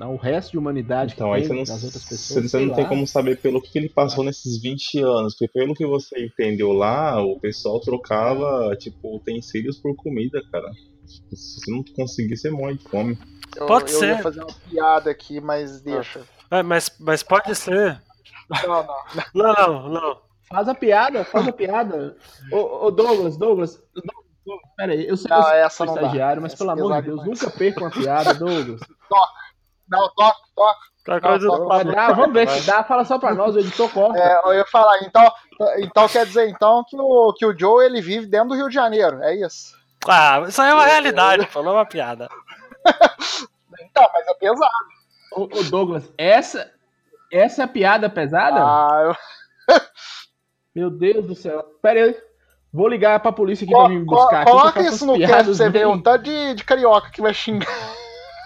ao resto de humanidade
então
que
aí
tem,
você não,
das outras
você-
pessoas.
você não tem
lá.
como saber pelo que ele passou nesses 20 anos. Porque pelo que você entendeu lá, o pessoal trocava, tipo, utensílios por comida, cara. Se você não conseguir, você morre de fome.
Eu,
Pode
eu
ser.
ia fazer uma piada aqui, mas deixa.
É, mas, mas pode ser.
Não, não.
Não, não, não.
Faz a piada, faz a piada. Ô, ô, Douglas, Douglas, Douglas, pera aí, eu sei que eu
essa
sou
dá.
estagiário, mas
Essa
pelo
é
amor de Deus, nunca perca uma piada, Douglas.
Não, toca, toca. Não,
Pablo.
dar, vamos ver se dá, fala só pra nós, o editor corta.
É, eu ia falar, então, então quer dizer então que o, que o Joe ele vive dentro do Rio de Janeiro, é isso?
Ah, isso aí é uma realidade, não é uma piada.
Então, mas é pesado.
Ô, ô, Douglas, essa, essa é a piada pesada?
Ah, eu...
Meu Deus do céu. Pera aí. Vou ligar pra polícia aqui
Co-
pra me
co-
buscar. eu
coloca isso no cast você
bem-
um tanto de, de carioca que vai xingar.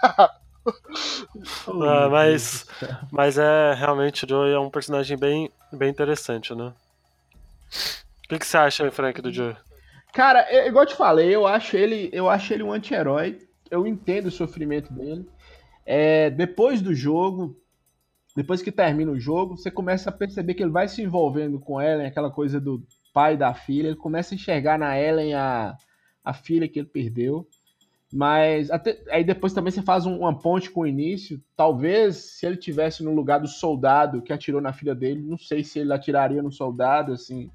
Ah, mas, mas é realmente o Joey é um personagem bem, bem interessante, né? O que, que você acha Frank, do Joey?
Cara, é, igual eu te falei, eu acho ele, eu acho ele um anti-herói. Eu entendo o sofrimento dele. É, depois do jogo, depois que termina o jogo, você começa a perceber que ele vai se envolvendo com Ellen, aquela coisa do pai e da filha. Ele começa a enxergar na Ellen a, a filha que ele perdeu. Mas até, aí depois também você faz um- uma ponte com o início. Talvez se ele tivesse no lugar do soldado que atirou na filha dele, não sei se ele atiraria no soldado, assim.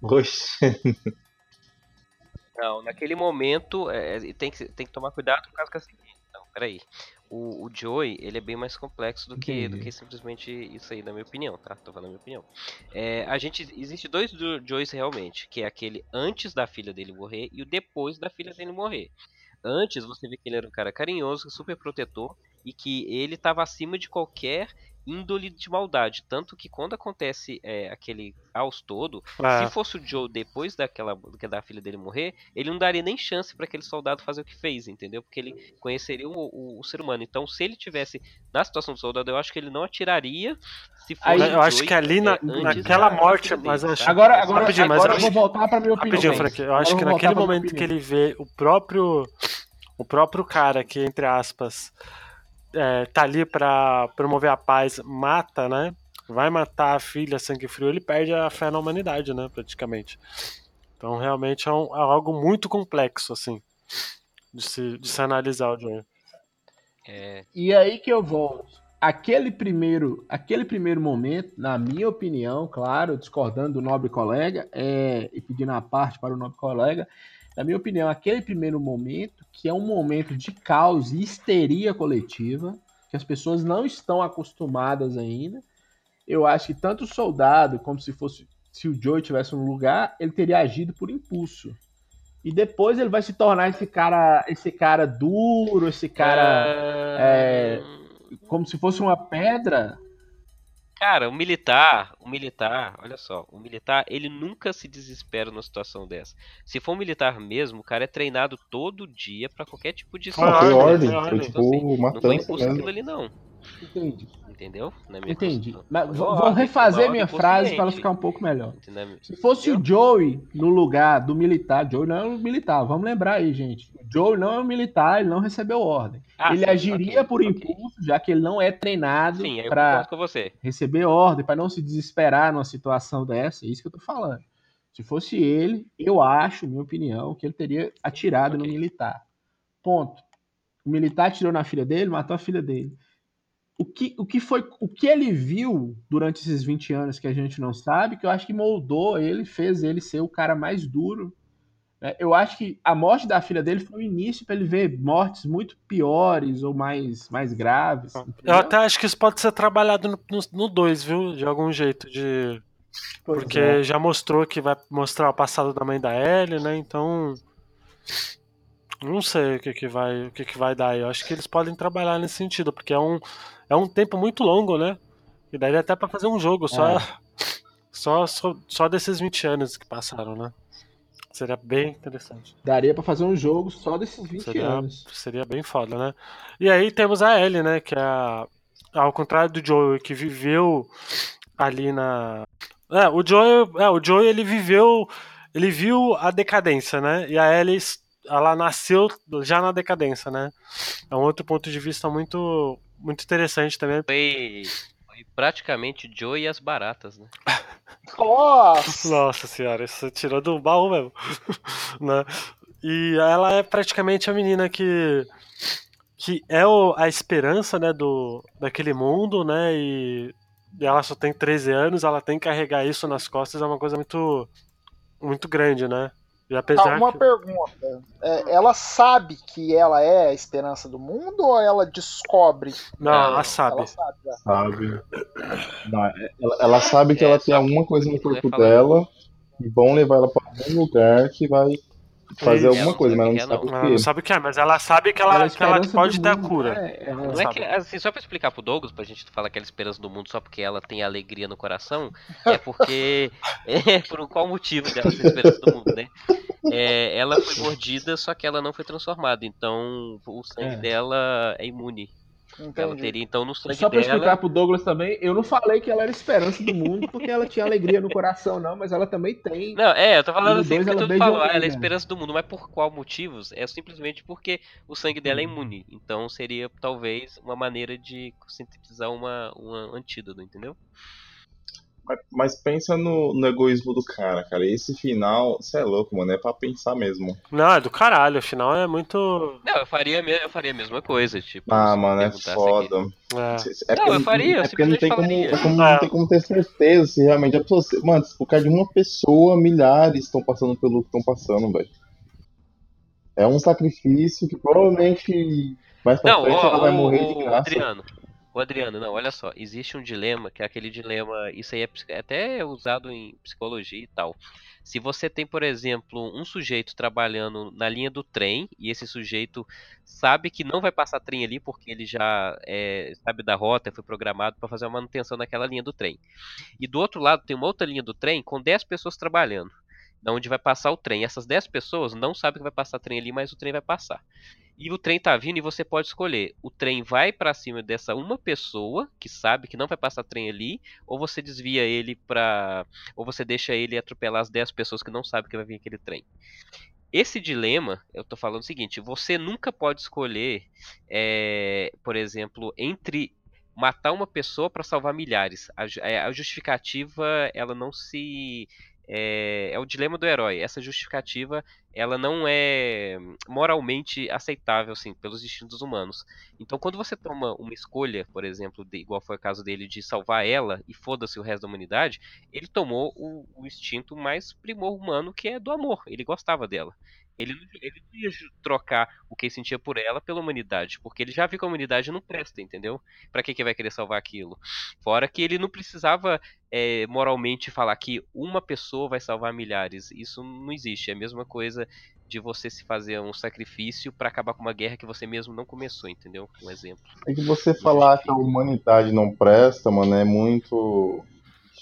Oxe.
Não, naquele momento é, tem, que, tem que tomar cuidado por causa que é o seguinte. Não, peraí. O, o Joey, ele é bem mais complexo do que, do que simplesmente isso aí, na minha opinião, tá? Tô falando a minha opinião. É, a gente, existe dois do Joeys realmente, que é aquele antes da filha dele morrer e o depois da filha dele morrer. Antes, você vê que ele era um cara carinhoso, super protetor, e que ele estava acima de qualquer índole de maldade. Tanto que quando acontece é, aquele caos todo,
Ah,
se fosse o Joe depois daquela que da filha dele morrer, ele não daria nem chance pra aquele soldado fazer o que fez, entendeu? Porque ele conheceria o, o- o ser humano. Então, se ele tivesse na situação do soldado, eu acho que ele não atiraria. Se fosse
Aí-
o
eu acho
Joey,
que ali na-
é,
naquela morte,
dele,
mas acho-
Agora, agora,
Rapidinho, mas
agora
eu
vou
acho-
voltar pra minha opinião.
Rapidinho,
Frank.
Eu acho que naquele momento que ele vê o próprio o próprio cara que, entre aspas, é, tá ali pra promover a paz, mata, né? Vai matar a filha sangue frio, ele perde a fé na humanidade, né? Praticamente. Então, realmente é, um- é algo muito complexo, assim, de se, de se analisar o Joey.
É,
E aí que eu volto. Aquele primeiro, aquele primeiro momento, na minha opinião, claro, discordando do nobre colega é, e pedindo a parte para o nobre colega, na minha opinião, aquele primeiro momento, que é um momento de caos e histeria coletiva, que as pessoas não estão acostumadas ainda, eu acho que tanto o soldado, como se fosse se o Joe tivesse um lugar, ele teria agido por impulso. E depois ele vai se tornar esse cara, esse cara duro, esse cara é, como se fosse uma pedra.
Cara, o militar, o militar, olha só, o militar, ele nunca se desespera numa situação dessa. Se for um militar mesmo, o cara é treinado todo dia pra qualquer tipo de
Não, foi
ordem,
ordem.
foi
Foi
ordem.
tipo
Não foi
matança
impulso aquilo ali, não.
Entende?
Entendeu? Minha
Entendi. Mas vou refazer minha frase para ela ficar um pouco melhor.
entendeu?
Se fosse o Joey no lugar do militar, Joey não é um militar, vamos lembrar aí, gente. O Joey não é um militar, ele não recebeu ordem.
Ah,
ele
sim,
agiria
ok,
por
ok.
impulso, já que ele não é treinado para receber ordem, para não se desesperar numa situação dessa. É isso que eu tô falando. Se fosse ele, eu acho, minha opinião, que ele teria atirado no
Ok.
militar. Ponto. O militar atirou na filha dele, matou a filha dele. O que, o que foi, o que ele viu durante esses 20 anos que a gente não sabe, que eu acho que moldou ele, fez ele ser o cara mais duro. né? Eu acho que a morte da filha dele foi o início para ele ver mortes muito piores ou mais, mais graves.
Eu
entendeu?
até acho que isso pode ser trabalhado no 2, viu? De algum jeito, de...
Pois
Porque
é.
já mostrou que vai mostrar o passado da mãe da Ellie, né? Então. Não sei o que, que vai o que, que vai dar. Eu acho que eles podem trabalhar nesse sentido, porque é um, é um tempo muito longo, né? E daria até pra fazer um jogo só,
É.
só, só, só desses 20 anos que passaram, né? Seria bem interessante.
Daria pra fazer um jogo só desses 20
Seria,
anos.
seria bem foda, né? E aí temos a Ellie, né? Que é a, ao contrário do Joel, que viveu ali na. É, o Joel, é, o Joel ele viveu. Ele viu a decadência, né? E a Ellie, ela nasceu já na decadência, né? É um outro ponto de vista muito, muito interessante também.
Foi, foi praticamente Joe e as baratas, né?
Nossa!
Nossa senhora, isso tirou do baú mesmo. né? E ela é praticamente a menina que que é o- a esperança, né, do daquele mundo, né? E, e ela só tem 13 anos, ela tem que carregar isso nas costas, é uma coisa muito muito grande, né? E
Tá,
apesar
uma
que
pergunta. É, ela sabe que ela é a esperança do mundo ou ela descobre?
não,
Não,
ela sabe.
Ela sabe. já.
Sabe? Não, ela, ela sabe que
É,
ela tem alguma coisa no corpo dela e vão levar ela pra algum lugar que vai fazer alguma
Ela
coisa, mas
sabe
não
que é,
sabe
não.
o
Ela não sabe o que é, mas ela sabe que ela,
Ela é
que ela pode
do
ter a
mundo,
cura.
Ela-
Não é
sabe.
que, assim, só pra explicar pro Douglas, pra gente falar aquela esperança do mundo só porque ela tem alegria no coração, é porque. É, por qual motivo dela ser esperança do mundo, né? É, ela foi mordida, só que ela não foi transformada, então o sangue
É.
dela é imune. Ela
Entendi.
teria, então, no sangue
Só pra explicar
dela.
pro Douglas também, eu não falei que ela era a esperança do mundo porque ela tinha alegria no coração, não, mas ela também tem.
Não, é, eu tô falando assim,
dois
porque
ela
todo falou, ela é
né?
esperança do mundo, mas por qual motivos? É simplesmente porque o sangue dela é
Uhum.
imune. Então seria talvez uma maneira de sintetizar uma, uma antídoto, entendeu?
Mas, mas pensa no, no egoísmo do cara, cara. Esse final, você é louco, mano. É pra pensar mesmo.
Não, é do caralho, afinal é muito.
Não, eu faria, eu faria a mesma coisa, tipo.
Ah,
se
mano, é foda.
É.
É
Não,
porque
eu faria, eu
é porque não tem como, é como- não tem como ter certeza se realmente a pessoa. Mano, por causa de uma pessoa, milhares estão passando pelo que estão passando, velho. É um sacrifício que provavelmente mais pra
Não,
frente
ó,
ela vai
o-
morrer de
o
graça.
Adriano. O Adriano, não, olha só, existe um dilema, que é aquele dilema, isso aí é psic- até é usado em psicologia e tal. Se você tem, por exemplo, um sujeito trabalhando na linha do trem, e esse sujeito sabe que não vai passar trem ali porque ele já é, sabe da rota, foi programado para fazer uma manutenção naquela linha do trem. E do outro lado tem uma outra linha do trem com 10 pessoas trabalhando, onde vai passar o trem. Essas 10 pessoas não sabem que vai passar trem ali, mas o trem vai passar. E o trem tá vindo e você pode escolher. O trem vai pra cima dessa uma pessoa que sabe que não vai passar trem ali, ou você desvia ele pra. ou você deixa ele atropelar as 10 pessoas que não sabem que vai vir aquele trem. Esse dilema, eu tô falando o seguinte, você nunca pode escolher, é, por exemplo, entre matar uma pessoa pra salvar milhares. A, é, a justificativa, ela não se é, é o dilema do herói. Essa justificativa, ela não é moralmente aceitável, assim, pelos instintos humanos. Então, quando você toma uma escolha, por exemplo, de- igual foi o caso dele, de salvar ela e foda-se o resto da humanidade, ele tomou o, o instinto mais primor humano, que é do amor. Ele gostava dela. Ele, não- ele não ia trocar o que ele sentia por ela pela humanidade, porque ele já viu que a humanidade não presta, entendeu? Pra que, que vai querer salvar aquilo? Fora que ele não precisava é, moralmente falar que uma pessoa vai salvar milhares. Isso não existe. É a mesma coisa de você se fazer um sacrifício pra acabar com uma guerra que você mesmo não começou, entendeu? Um exemplo.
É que você falar que a humanidade não presta, mano, é muito.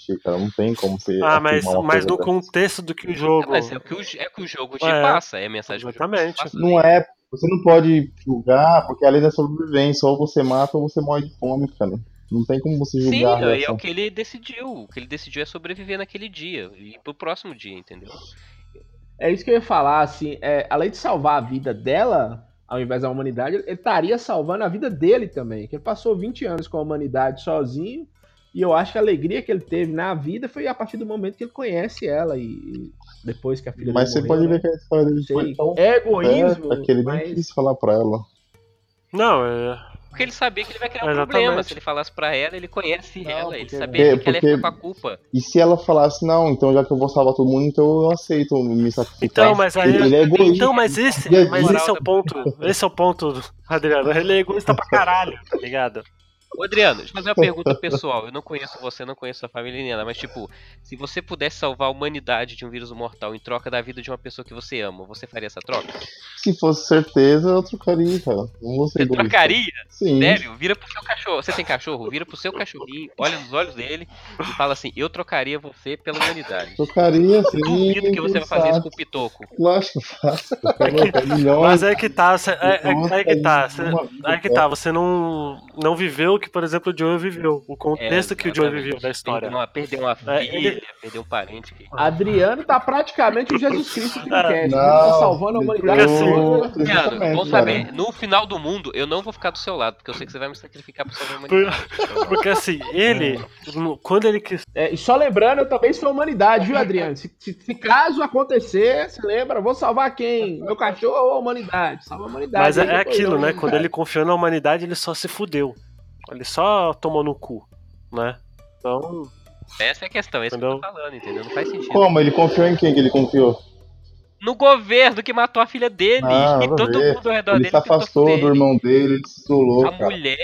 Ixi, cara, não tem como você.
Ah, mas, mas no
dessa.
contexto do que o
É,
jogo.
mas é o que o, é que o jogo te
É,
passa, é a mensagem que o jogo te
exatamente.
passa.
Não é. Você não pode julgar, porque a lei da sobrevivência, ou você mata ou você morre de fome, cara. Não tem como você
Sim,
julgar. a
é o que ele decidiu. O que ele decidiu é sobreviver naquele dia e pro próximo dia, entendeu?
É isso que eu ia falar, assim, é, além de salvar a vida dela, ao invés da humanidade, ele estaria salvando a vida dele também. Que ele passou 20 anos com a humanidade sozinho, e eu acho que a alegria que ele teve na vida foi a partir do momento que ele conhece ela, e, depois que a filha
Mas você
dele
pode
morreu,
ver que a história dele
né?
foi tão
É egoísmo,
certa que ele nem
mas...
quis falar pra ela.
Não, é.
Porque ele sabia que ele vai criar um
Exatamente.
problema. Se ele falasse pra ela, ele conhece
Não,
ela, ele
porque-
saberia
É,
que ela ia ficar com a culpa.
E se ela falasse, não, então já que eu vou salvar todo mundo, então eu aceito me sacrificar.
Então, mas aí.
Ele é egoísta.
Então, mas esse,
Ele é
mas esse é o ponto. Esse é o ponto, Adriano. Ele é egoísta pra caralho, tá ligado?
Ô, Adriano, deixa eu fazer uma pergunta pessoal. Eu não conheço você, não conheço sua família nem nada, mas tipo, se você pudesse salvar a humanidade de um vírus mortal em troca da vida de uma pessoa que você ama, você faria essa troca?
Se fosse certeza, eu trocaria, cara. Não vou ser
Você
egoísta.
trocaria?
Sim.
Sério? Vira pro seu cachorro. Você tem cachorro? Vira pro seu cachorrinho, olha nos olhos dele e fala assim: Eu trocaria você pela humanidade.
Trocaria, sim.
Duvido que você vai fazer isso com o Pitoco.
Lógico que eu faço.
Mas é que tá, é, é, é que tá. é que tá, você não, não viveu o que, por exemplo, o Joe viveu. O contexto que o Joe
É,
viveu da história.
Perdeu uma, perdeu uma
É,
filha,
ele-
perdeu um parente. Que...
Adriano tá praticamente o Jesus Cristo do Cast. Ele
Não,
tá salvando a humanidade.
Porque assim.
Adriano,
cara.
saber, no final do mundo, eu não vou ficar do seu lado, porque eu sei que você vai me sacrificar pra salvar a humanidade.
Porque assim, ele, quando ele quis.
É, e só lembrando, eu também sou a humanidade, viu, Adriano? Se, se- se caso acontecer, você lembra? Vou salvar quem? Meu cachorro ou a humanidade? Salva a humanidade.
Mas é, é aquilo, né? Quando ele confiou na humanidade, ele só se fudeu. Ele só tomou no cu, né? Então,
Essa é a questão, é isso que eu tô falando, entendeu? Não faz sentido.
Como? Ele confiou em quem que ele confiou?
No governo que matou a filha dele
Ah,
e todo
ver.
mundo ao redor
Ele
dele
se afastou do irmão dele, ele se isolou,
A
cara.
mulher,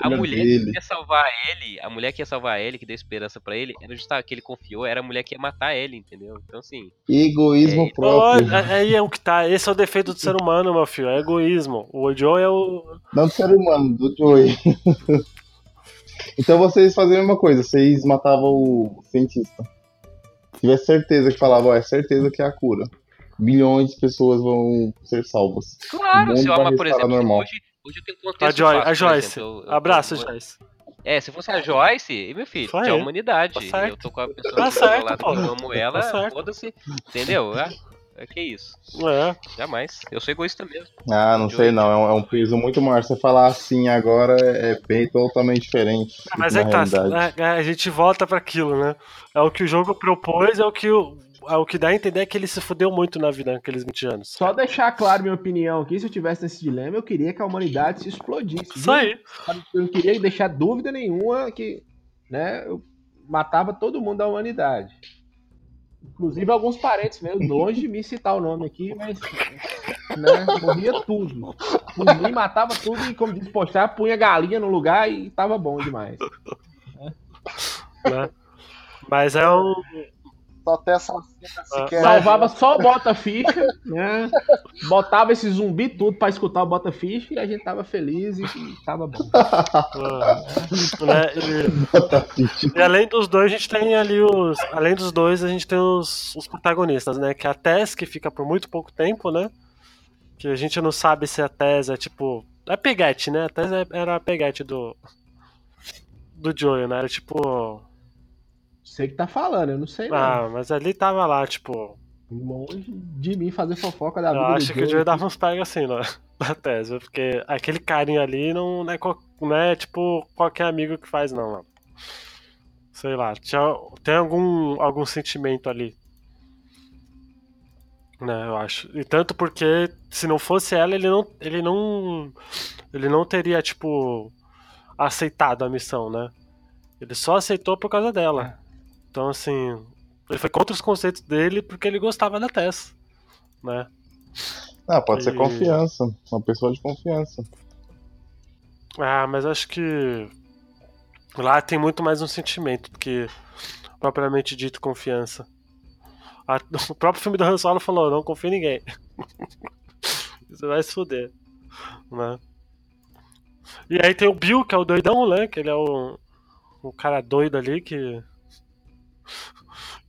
a mulher que
dele.
ia salvar ele, a mulher que ia salvar ele, que deu esperança pra ele, era justamente que ele confiou, era a mulher que ia matar ele, entendeu? Então assim,
Egoísmo
É,
próprio.
Olha, aí é o que tá. Esse é o defeito do ser humano, meu filho. É egoísmo. O Joe é o.
Não do ser humano, do Joey. então vocês faziam a mesma coisa, vocês matavam o cientista. Se tivesse certeza que falava, ó, é certeza que é a cura. Bilhões de pessoas vão ser salvas.
claro, se
mundo
eu amar, por exemplo,
normal.
hoje, hoje eu tenho um
A,
contexto
Joy,
fácil,
a Joyce.
exemplo, eu- eu-
Abraço,
eu-
Joyce.
É, se fosse a Joyce, e meu filho, tinha a humanidade.
Tá certo.
eu tô com a pessoa
Tá certo,
lado
pô.
que eu amo ela,
Tá
foda-se. Entendeu? É, é que isso.
É.
Jamais. Eu sou egoísta mesmo.
Ah, não sei não, é um, é um peso muito maior. Você falar assim agora é bem totalmente diferente.
Mas
na
é que tá.
realidade.
é- é, a gente volta pra aquilo, né? É o que o jogo propôs, é o que o. É o que dá a entender que ele se fudeu muito na vida naqueles 20 anos.
Só deixar claro minha opinião aqui, se eu tivesse nesse dilema, eu queria que a humanidade se explodisse.
Isso aí.
Eu não queria deixar dúvida nenhuma que né, eu matava todo mundo da humanidade. Inclusive alguns parentes meus, longe de me citar o nome aqui, mas né, morria tudo. Mim, matava tudo e, como diz postar, punha galinha no lugar e tava bom demais.
Né? Mas é um.
Até essa cena
Ah.
Salvava só o Bota Ficha, né? Botava esse zumbi tudo pra escutar o Bota Ficha e a gente tava feliz e, tava bom.
ah, né? E, e além dos dois, a gente tem ali os. Além dos dois, a gente tem os, os protagonistas, né? Que é a Tess, que fica por muito pouco tempo, né? Que a gente não sabe se a Tess é tipo. É peguete, né? A Tess é- era a peguete do. Do Joey, né? Era tipo.
Sei que tá falando, eu não sei não.
Ah, mas ali tava lá, tipo.
Longe de mim fazer fofoca da
Eu
vida
acho
do
que o
Joey.
Joey dava uns pega assim, né? Na tese, porque aquele carinha ali não, não, é, não é tipo qualquer amigo que faz, não, mano. Sei lá, tinha, tem algum, algum sentimento ali. Né, eu acho. E tanto porque se não fosse ela, ele não. Ele não. Ele não teria, tipo, aceitado a missão, né? Ele só aceitou por causa dela. Então, assim. Ele foi contra os conceitos dele porque ele gostava da Tess. Né?
Ah, pode ser
E-
confiança. Uma pessoa de confiança.
Ah, mas acho que lá tem muito mais um sentimento do que propriamente dito confiança. A- o próprio filme do Han Solo falou, não confia em ninguém. Você vai se fuder. Né? E aí tem o Bill, que é o doidão, né? Que ele é o, o cara doido ali que.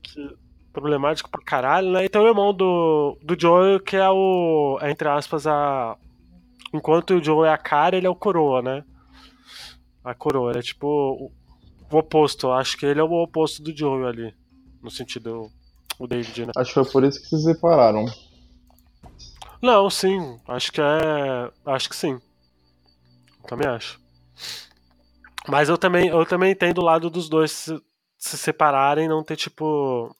Que problemático pra caralho, né? E tem o irmão do, do Joel, que é o. Entre aspas, a. Enquanto o Joe é a cara, ele é o coroa, né? A coroa, ele é tipo o, o oposto. Acho que ele é o oposto do Joe ali. No sentido. O David, né?
Acho que foi por isso que se separaram.
Não, sim. Acho que é. Acho que sim. Também acho. Mas eu também, eu também entendo o lado dos dois se, se separarem, não ter tipo.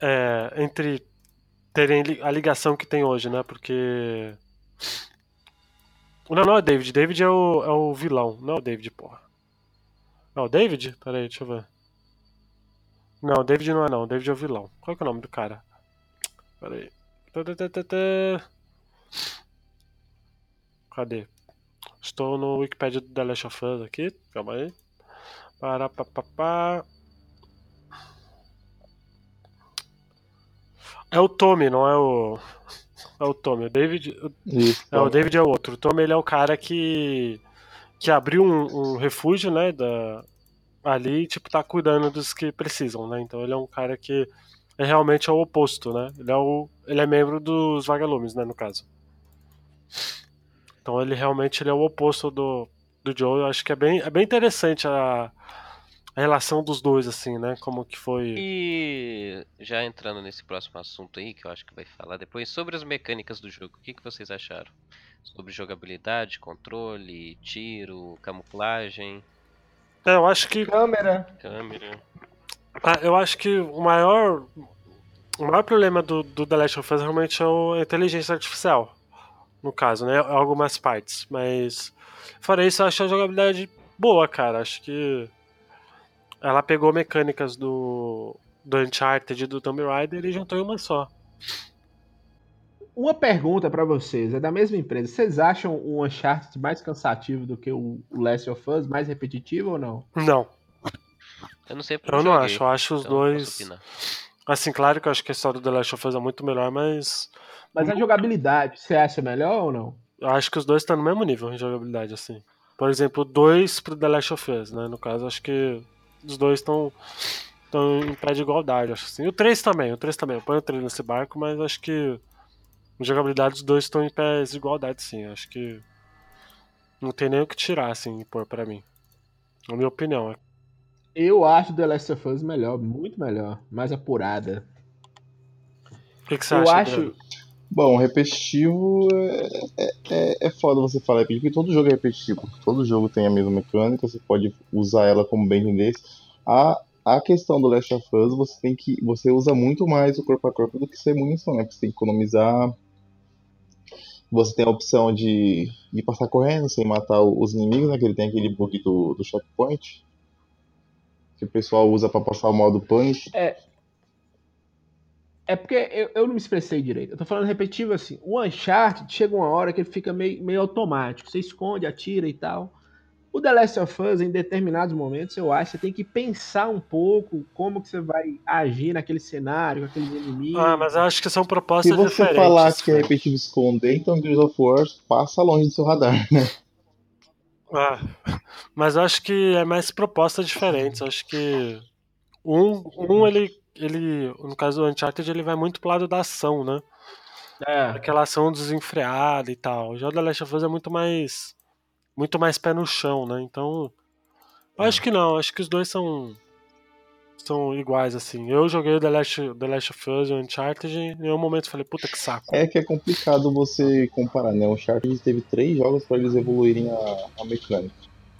É, entre terem a ligação que tem hoje, né? Porque. Não, não é David. David é o, é o vilão. Não é o David, porra. É o David? Peraí, deixa eu ver. Não, David não é não. David é o vilão. Qual que é o nome do cara? Tã, tã. Cadê? Estou no Wikipedia do The Last of Us aqui. Calma aí. Para. É o Tommy, não é o. É o Tommy. O David.
Isso,
É, o David é o outro. O Tommy ele é o cara que. que abriu um, um refúgio, né? Da, ali, tipo, tá cuidando dos que precisam, né? Então ele é um cara que é realmente é o oposto, né? Ele é, o, ele é membro dos vagalumes, né? No caso. Então ele realmente ele é o oposto do, do Joe. Eu acho que é bem, é bem interessante a, a relação dos dois, assim, né? Como que foi.
E já entrando nesse próximo assunto aí, que eu acho que vai falar depois, sobre as mecânicas do jogo, o que, que vocês acharam? Sobre jogabilidade, controle, tiro, camuflagem,
É, eu acho que
Câmera.
câmera.
Ah, eu acho que o maior o maior problema do, do The Last of Us realmente é o- a inteligência artificial, no caso, né? Algumas partes, mas fora isso, eu acho a jogabilidade boa, cara. Acho que ela pegou mecânicas do do Uncharted e do Tomb Raider e juntou em uma só.
Uma pergunta pra vocês, é da mesma empresa. Vocês acham o Uncharted mais cansativo do que o Last of Us, mais repetitivo ou não?
Não,
Eu não sei porque
eu não
joguei,
acho. Eu acho os
então
dois. Assim, claro que eu acho que a história do The Last of Us é muito melhor, mas
Mas a jogabilidade, você acha melhor ou não?
Eu acho que os dois estão no mesmo nível de jogabilidade, assim. Por exemplo, dois pro The Last of Us, né? No caso, acho que os dois estão em pé de igualdade, acho assim. E o 3 também, o 3 também. Eu ponho o 3 nesse barco, mas acho que em jogabilidade os dois estão em pé de igualdade, sim. Acho que não tem nem o que tirar, assim, pôr pra mim. Na minha opinião.
Eu acho The Last of Us melhor, muito melhor, mais apurada.
O que, que você
Eu
acha?
acho,
Adriano?
Bom, repetitivo é, é, é, é foda você falar repetitivo, porque todo jogo é repetitivo. Todo jogo tem a mesma mecânica, você pode usar ela como bem entender. A, a questão do Last of Us, você tem que. Você usa muito mais o corpo a corpo do que ser munição, né? Porque você tem que economizar. Você tem a opção de, de passar correndo sem matar os inimigos, né? Que ele tem aquele bug do, do checkpoint. Que o pessoal usa pra passar o modo punish.
É porque eu, eu não me expressei direito. Eu tô falando repetitivo assim. O Uncharted chega uma hora que ele fica meio, meio automático. Você esconde, atira e tal. O The Last of Us, em determinados momentos, eu acho que você tem que pensar um pouco como que você vai agir naquele cenário, com aqueles inimigos.
Ah, mas eu acho que são
Se
propostas
você
diferentes.
falar que é repetitivo esconder, então Gears of War passa longe do seu radar.
Ah, mas eu acho que é mais propostas diferentes. Eu acho que um, um ele, ele, no caso do Uncharted, ele vai muito pro lado da ação, né?
É.
Aquela ação desenfreada e tal. Já o The Last of Us é muito mais, muito mais pé no chão, né? Então, eu acho que não. Acho que os dois são, são iguais assim. Eu joguei o The Last, The Last of Us e o Uncharted e em nenhum momento eu falei, puta que saco.
É que é complicado você comparar, né? O Uncharted teve três jogos para eles evoluírem a, a mecânica.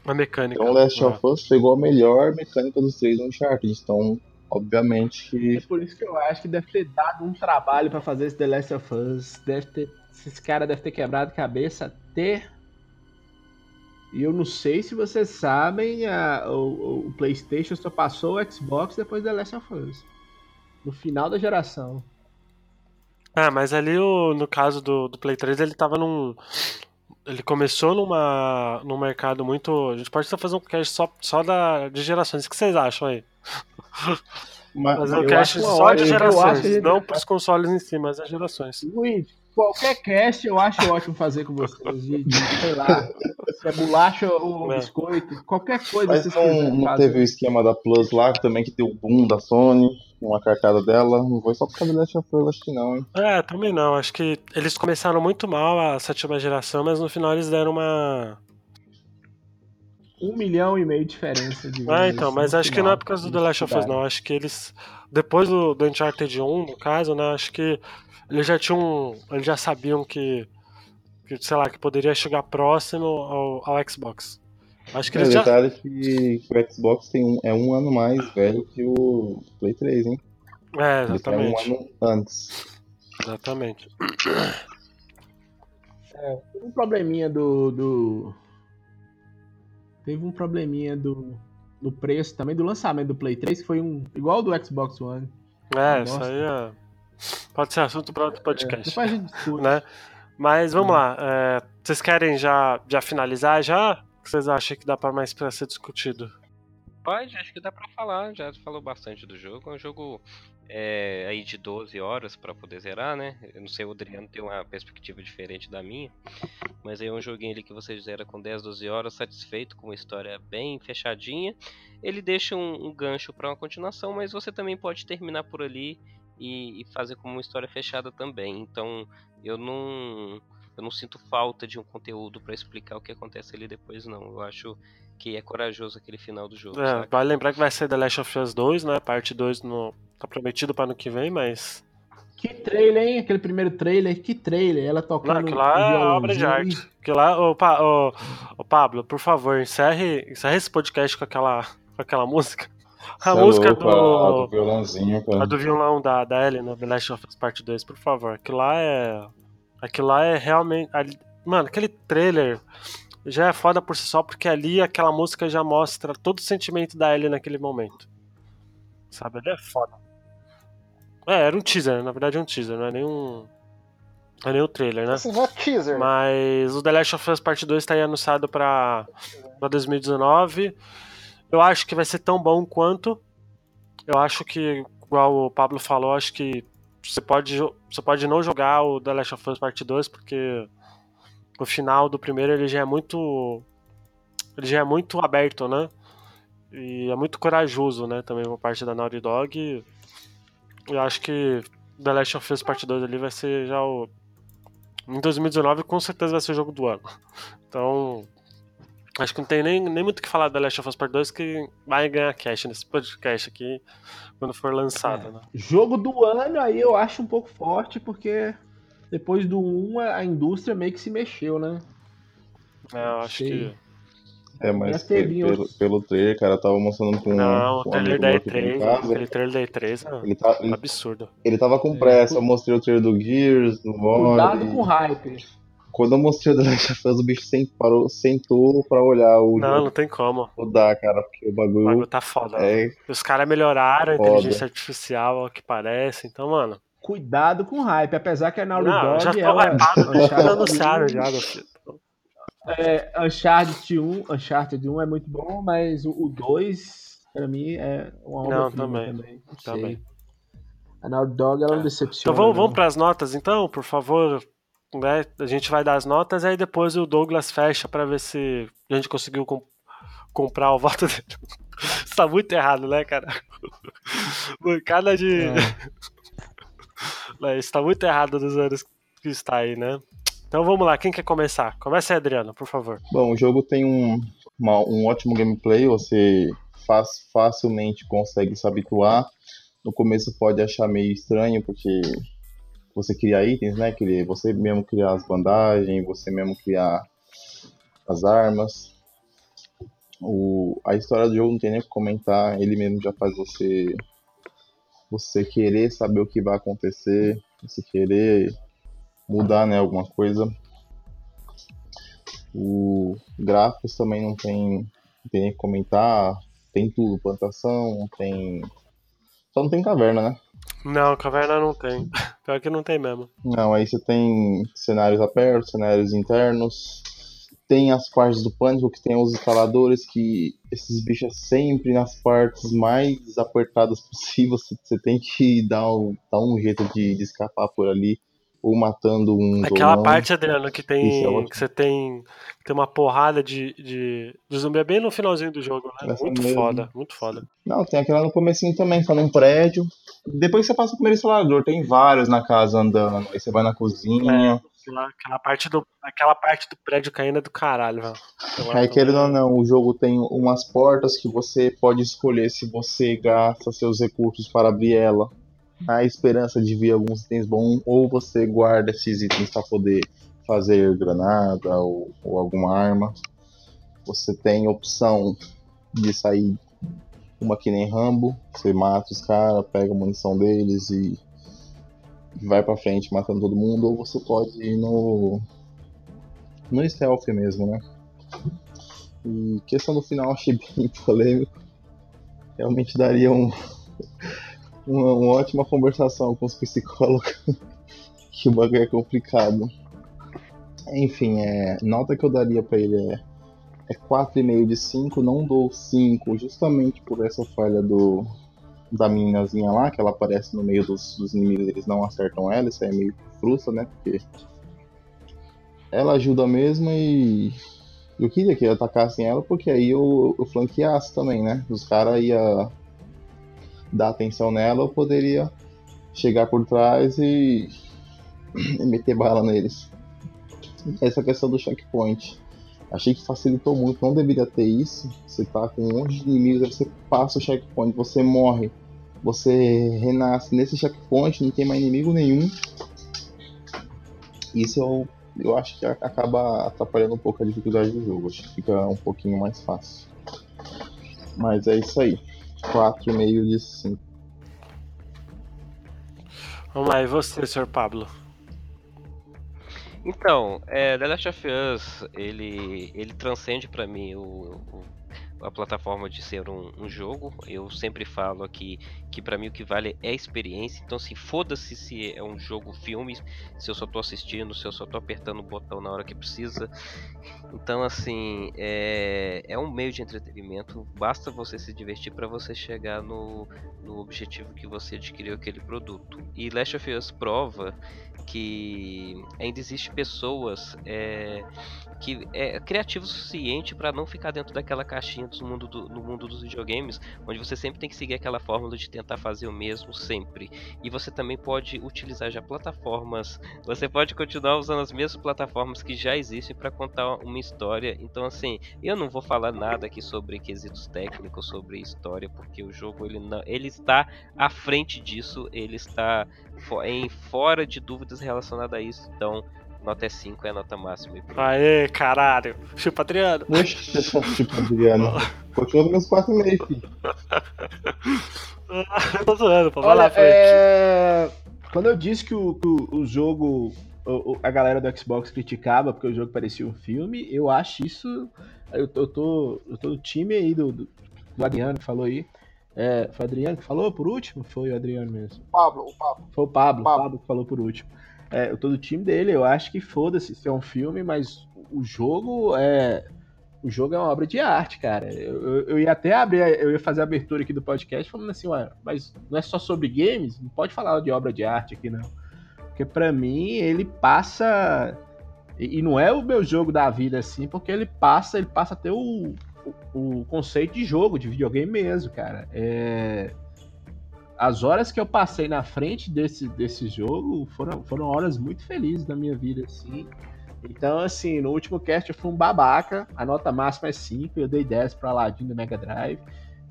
A mecânica.
Então o Last
né?
of Us pegou a melhor mecânica dos três do Uncharted. Então, obviamente que
É por isso que eu acho que deve ter dado um trabalho pra fazer esse The Last of Us. Deve ter, esses caras devem ter quebrado cabeça até. E eu não sei se vocês sabem, a- o, o PlayStation só passou o Xbox depois do The Last of Us. No final da geração.
Ah, mas ali o, no caso do, do Play 3 ele tava num. Ele começou numa, num mercado muito. A gente pode fazer um cast só, só da, de gerações. O que vocês acham aí?
Mas,
Fazer um
eu
cast só de gerações.
gente-
Não pros consoles em si, mas as gerações.
Luiz, qualquer cast eu acho ótimo fazer com vocês. De, de, sei lá, se é bolacha ou
É.
biscoito, qualquer coisa
mas
vocês
não, não
fazer.
teve o esquema da Plus lá, que também que deu o boom da Sony, uma cartada dela. Não foi só por causa do Last acho que não, hein?
É, também não. Acho que eles começaram muito mal a sétima geração, mas no final eles deram uma.
Um milhão e meio de diferença de
Ah, então, mas acho que não
final.
é por causa do The Last of Us, não. Acho que eles. Depois do, do Uncharted 1, no caso, né? Acho que eles já tinham. Eles já sabiam que. que sei lá, que poderia chegar próximo ao, ao Xbox. Acho que
É,
eles
o
já.
detalhe é que o Xbox tem um, é um ano mais velho que o Play 3, hein?
É,
Ele tem um
exatamente.
ano antes.
Exatamente.
Teve um probleminha do, do. Teve um probleminha do. Do preço também, do lançamento do Play 3, que foi um. igual ao do Xbox One.
É, isso aí é. Pode ser assunto para outro podcast.
Depois a gente discute.
né? Mas vamos lá. é, vocês querem já, já finalizar já? O que vocês acham que dá pra mais pra ser discutido?
Pode, acho que dá pra falar. Já falou bastante do jogo. É um jogo é, aí de 12 horas pra poder zerar, né? Eu não sei, o Adriano tem uma perspectiva diferente da minha. Mas aí é um joguinho ali que você zera com 10, 12 horas, satisfeito, com uma história bem fechadinha. Ele deixa um, um gancho pra uma continuação, mas você também pode terminar por ali e, e fazer como uma história fechada também. Então eu não. Eu não sinto falta de um conteúdo pra explicar o que acontece ali depois, não. Eu acho que é corajoso aquele final do jogo.
É, vale lembrar que vai ser The Last of Us 2, né? Parte 2 no, tá prometido pra ano que vem, mas.
Que trailer, hein? Aquele primeiro trailer, que trailer. Ela
Não,
tocando
aquilo lá é obra de arte. Aquilo lá, ô, Pa- ô, ô, Pablo, por favor, encerre, encerre esse podcast com aquela, com aquela música. A
Cê é
música
louco, a- a do
do.
violãozinho, cara.
A do violão da, da Ellie no The Last of Us Part 2, por favor. Aquilo lá é. Aquilo lá é realmente. ali- Mano, aquele trailer já é foda por si só, porque ali aquela música já mostra todo o sentimento da Ellie naquele momento. Sabe? Ele é foda. É, era um teaser, na verdade é um teaser, não é um. Não é nem um trailer, né?
Assim, não é teaser.
Mas o The Last of Us Part 2 está aí anunciado para 2019. Eu acho que vai ser tão bom quanto. Eu acho que, igual o Pablo falou, acho que você pode, você pode não jogar o The Last of Us Part 2 porque o final do primeiro ele já é muito ele já é muito aberto, né? E é muito corajoso, né, também por parte da Naughty Dog. Eu acho que The Last of Us Part 2 ali vai ser já o em 2019 com certeza vai ser o jogo do ano. Então, acho que não tem nem, nem muito o que falar da Last of Us Part 2 que vai ganhar cash nesse podcast aqui quando for lançado,
É.
né?
Jogo do ano aí eu acho um pouco forte, porque depois do 1 a indústria meio que se mexeu, né?
É, eu acho
Sei.
que.
É, mas pelo, pelo trailer, cara, tava mostrando com
Não, o
com um
trailer
amigo
da
meu que tem em
E3,
casa.
aquele trailer da E3 é
Ele, tá, ele,
absurdo.
ele tava com
É,
pressa, eu mostrei o trailer do Gears, do
Cuidado
War.
com hype.
Quando eu mostrei o The Last of Us, o bicho parou, sentou pra olhar o
Não, não tem como.
rodar, cara, porque o
O bagulho
bagulho
tá foda.
é
Os caras melhoraram a
Foda.
inteligência artificial, ao que parece. Então, mano.
Cuidado com hype, apesar que a Naughty
Não,
Dog
já tô
ela
hypado, já
Uncharted
anunciaram
1,
já, meu filho.
É, Uncharted 1, Uncharted 1 é muito bom, mas o, o 2 pra mim é uma
Não,
obra
também,
também. Não
também.
A Naughty Dog ela não decepciona.
Então vamos,
não.
vamos pras notas, então, por favor. Né? A gente vai dar as notas, aí depois o Douglas fecha pra ver se a gente conseguiu com- comprar o voto dele. Isso tá muito errado, né, cara? Bancada de.
É.
Isso tá muito errado dos anos que está aí, né? Então vamos lá, quem quer começar? Começa aí, Adriano, por favor.
Bom, o jogo tem um, uma- um ótimo gameplay, você faz, facilmente consegue se habituar. No começo pode achar meio estranho, porque você cria itens, né? Cria- Você mesmo criar as bandagens, você mesmo criar as armas. O, a história do jogo não tem nem o que comentar, ele mesmo já faz você você querer saber o que vai acontecer, você querer mudar né, alguma coisa. O gráficos também não tem, não tem nem o que comentar. Tem tudo, plantação, tem. Só não tem caverna, né?
Não, caverna não tem. Pior que não tem mesmo.
Não, aí você tem cenários abertos, cenários internos. Tem as partes do pânico que tem os instaladores que esses bichos é sempre nas partes mais apertadas possíveis. Você tem que dar um, dar um jeito de, de escapar por ali. Ou matando um.
Aquela parte, Adriano, que
é
tem.
ótimo.
que você tem. Tem uma porrada de, de, de zumbi é bem no finalzinho do jogo, né?
Essa
Muito
mesmo.
foda, muito foda.
Não, tem aquela no comecinho também, tá num prédio. Depois que você passa o primeiro instalador, tem vários na casa andando. Aí você vai na cozinha.
Aquela, aquela parte do, aquela parte do prédio caindo é do caralho, velho.
Aí, querendo ou não, o jogo tem umas portas que você pode escolher se você gasta seus recursos para abrir ela. A esperança de vir alguns itens bons, ou você guarda esses itens para poder fazer granada ou, ou alguma arma. Você tem opção de sair uma que nem Rambo, você mata os caras, pega a munição deles e vai pra frente matando todo mundo, ou você pode ir no. no stealth mesmo, né? E questão do final achei bem polêmico. Realmente daria um, uma, uma ótima conversação com os psicólogos. que o bagulho é complicado. Enfim, é, nota que eu daria pra ele é, é 4,5 de 5, não dou 5, justamente por essa falha do da meninazinha lá, que ela aparece no meio dos, dos inimigos eles não acertam ela, isso aí é meio frustra, né? Porque ela ajuda mesmo e eu queria que atacassem ela, porque aí eu, eu flanqueasse também, né? Os caras iam dar atenção nela, eu poderia chegar por trás e, e meter bala neles. Essa questão do checkpoint. Achei que facilitou muito, não deveria ter isso. Você tá com um monte de inimigos, você passa o checkpoint, você morre, você renasce nesse checkpoint, não tem mais inimigo nenhum. Isso eu, eu acho que acaba atrapalhando um pouco a dificuldade do jogo. Acho que fica um pouquinho mais fácil. Mas é isso aí. 4,5 de 5.
Vamos lá, e você, Sr. Pablo?
Então, é, The Last of Us, ele, ele transcende para mim o, o, a plataforma de ser um, um, jogo. Eu sempre falo aqui que para mim o que vale é a experiência. Então, se assim, foda-se se é um jogo, filme, se eu só tô assistindo, se eu só tô apertando o botão na hora que precisa. Então, assim, é, é um meio de entretenimento. Basta você se divertir para você chegar no, no objetivo que você adquiriu aquele produto. E Last of Us prova que ainda existe pessoas é, que é criativo o suficiente para não ficar dentro daquela caixinha do mundo do, no mundo dos videogames, onde você sempre tem que seguir aquela fórmula de tentar fazer o mesmo sempre. E você também pode utilizar já plataformas, você pode continuar usando as mesmas plataformas que já existem para contar uma história. Então assim, eu não vou falar nada aqui sobre quesitos técnicos, sobre história, porque o jogo ele não, ele está à frente disso, ele está em fora de dúvidas relacionadas a isso. Então, nota é 5 é a nota máxima.
Aê, caralho. Chupa Adriano.
Chupa Adriano. Continua nos meus 4,5, filho.
tô zoando, pô. Vai lá,
é... Quando eu disse que o, que o, jogo. O, a galera do Xbox criticava porque o jogo parecia um filme, eu acho isso. Eu, eu, tô, eu tô no time aí do, do, do Adriano que falou aí. É, foi o Adriano que falou por último? Foi o Adriano mesmo.
Pablo, o Pablo.
Foi o Pablo, Pablo. Pablo que falou por último. É, eu tô do time dele, eu acho que foda-se se é um filme, mas o jogo é. O jogo é uma obra de arte, cara. Eu, eu, eu ia até abrir, eu ia fazer a abertura aqui do podcast falando assim, ué, mas não é só sobre games? Não pode falar de obra de arte aqui, não. Porque para mim ele passa. E não é o meu jogo da vida assim, porque ele passa, ele passa a ter o, o, conceito de jogo, de videogame mesmo, cara. É... As horas que eu passei na frente desse, desse jogo foram, foram horas muito felizes da minha vida, assim. Então, assim, no último cast eu fui um babaca, a nota máxima é 5, eu dei 10 para Aladdin do Mega Drive.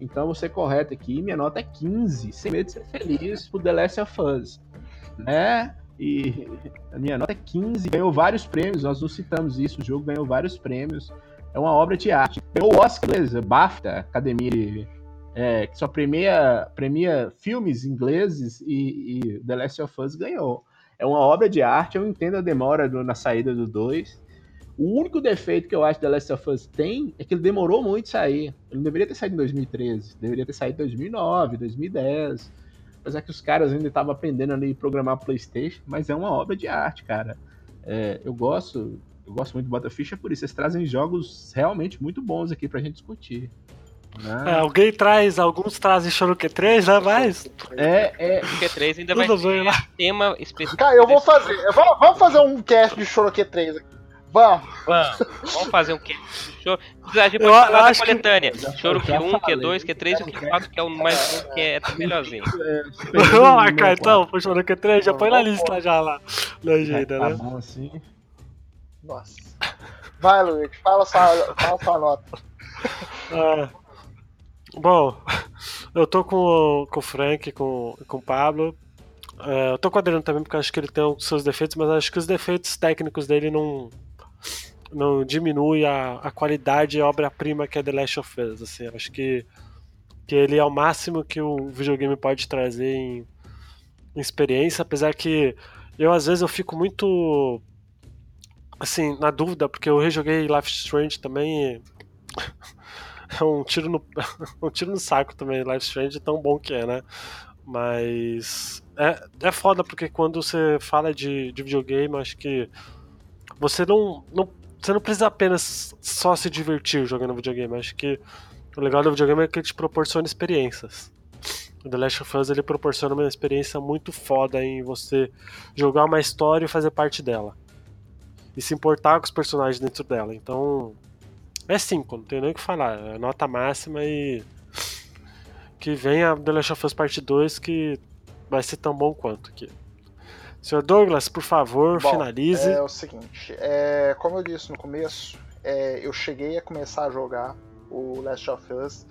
Então, vou ser correto aqui, minha nota é 15, sem medo de ser feliz por The Last of Us. Né? E a minha nota é 15, ganhou vários prêmios, nós não citamos isso, o jogo ganhou vários prêmios é uma obra de arte. Ganhou o Oscar, beleza, BAFTA, Academia, é, que só premia, premia filmes ingleses e, e, The Last of Us ganhou. É uma obra de arte, eu entendo a demora do, na saída do 2. O único defeito que eu acho que The Last of Us tem é que ele demorou muito sair. Ele não deveria ter saído em 2013, deveria ter saído em 2009, 2010. Apesar que os caras ainda estavam aprendendo ali programar PlayStation, mas é uma obra de arte, cara. É, eu gosto eu gosto muito do Bota-Ficha por isso. Eles trazem jogos realmente muito bons aqui pra gente discutir.
Né? É, alguém traz, alguns trazem Shoroke 3, né? Mas.
É, é. Shoroke 3 ainda vai ter lá. tema específico.
Cara, eu vou fazer. Vamos fazer um cast de Shoroke 3 aqui. Vamos.
Vamos. Vamos fazer um cast. Choro... A gente pode eu falar da coletânea. Que... Choro Q1, Q2, Q3 e Q4, que é o mais que é melhorzinho.
Vamos marcar então, pro Choro Q3, já põe na lista já lá. Legenda,
tá né? Tá bom assim.
Nossa. Vai, Luiz, fala sua, fala sua nota.
É. Bom, eu tô com, com o Frank, com, com o Pablo. É, eu tô com o Adriano também, porque acho que ele tem os seus defeitos, mas acho que os defeitos técnicos dele não, não diminui a, a qualidade e obra-prima que é The Last of Us. Assim, acho que, que ele é o máximo que o videogame pode trazer em, em experiência, apesar que eu às vezes eu fico muito assim, na dúvida, porque eu rejoguei Life Strange também é um tiro no um tiro no saco também, Life Strange tão bom que é, né? Mas é, é foda porque quando você fala de, de videogame, acho que você não, não, você não precisa apenas só se divertir jogando videogame. Acho que o legal do videogame é que ele te proporciona experiências. O The Last of Us ele proporciona uma experiência muito foda em você jogar uma história e fazer parte dela. E se importar com os personagens dentro dela. Então, é 5, não tem nem o que falar. É nota máxima e. Que venha The Last of Us Parte 2 que vai ser tão bom quanto aqui. Senhor Douglas, por favor,
Bom,
finalize.
É o seguinte, é, como eu disse no começo, é, eu cheguei a começar a jogar o Last of Us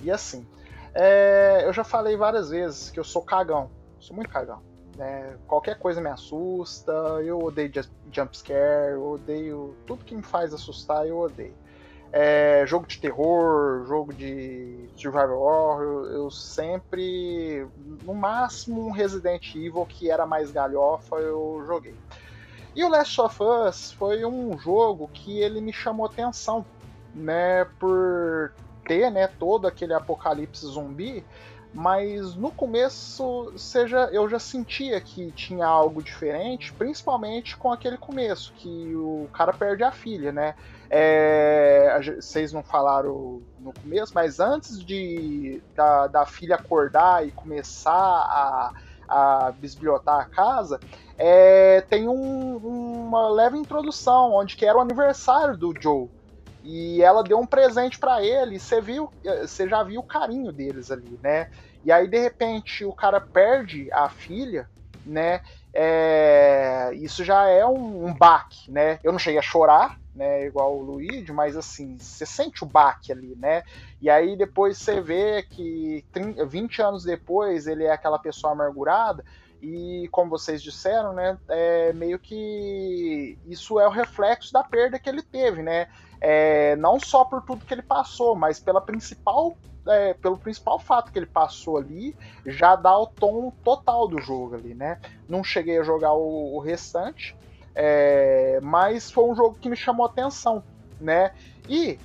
e assim, é, eu já falei várias vezes que eu sou cagão, sou muito cagão. Né? Qualquer coisa me assusta, eu odeio jumpscare, eu odeio tudo que me faz assustar, eu odeio. É, jogo de terror, jogo de survival horror, eu, eu, sempre, no máximo um Resident Evil que era mais galhofa, eu joguei. E o Last of Us foi um jogo que ele me chamou atenção, né, por ter, né, todo aquele apocalipse zumbi, mas no começo seja, eu já sentia que tinha algo diferente, principalmente com aquele começo, que o cara perde a filha, né? É, vocês não falaram no começo, mas antes de da, da filha acordar e começar a, a bisbilhotar a casa, é, tem um, uma leve introdução, onde que era o aniversário do Joe. E ela deu um presente para ele, você viu, você já viu o carinho deles ali, né? E aí de repente o cara perde a filha, né? É, isso já é um, um baque, né? Eu não cheguei a chorar, né? Igual o Luigi, mas assim, você sente o baque ali, né? E aí depois você vê que 30, 20 anos depois ele é aquela pessoa amargurada. E como vocês disseram, né, é meio que isso é o reflexo da perda que ele teve, né? É, não só por tudo que ele passou, mas pela principal é, pelo principal fato que ele passou ali, já dá o tom total do jogo ali, né? Não cheguei a jogar o, o restante, é, mas foi um jogo que me chamou atenção, né? E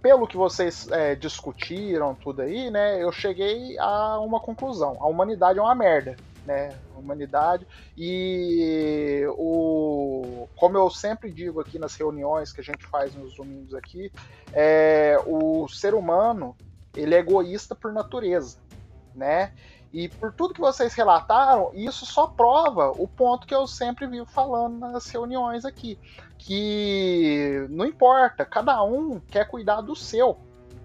pelo que vocês é, discutiram tudo aí, né? Eu cheguei a uma conclusão: a humanidade é uma merda né, humanidade. E o, como eu sempre digo aqui nas reuniões que a gente faz nos domingos aqui, é, o ser humano ele é egoísta por natureza, né? E por tudo que vocês relataram, isso só prova o ponto que eu sempre vivo falando nas reuniões aqui, que não importa, cada um quer cuidar do seu,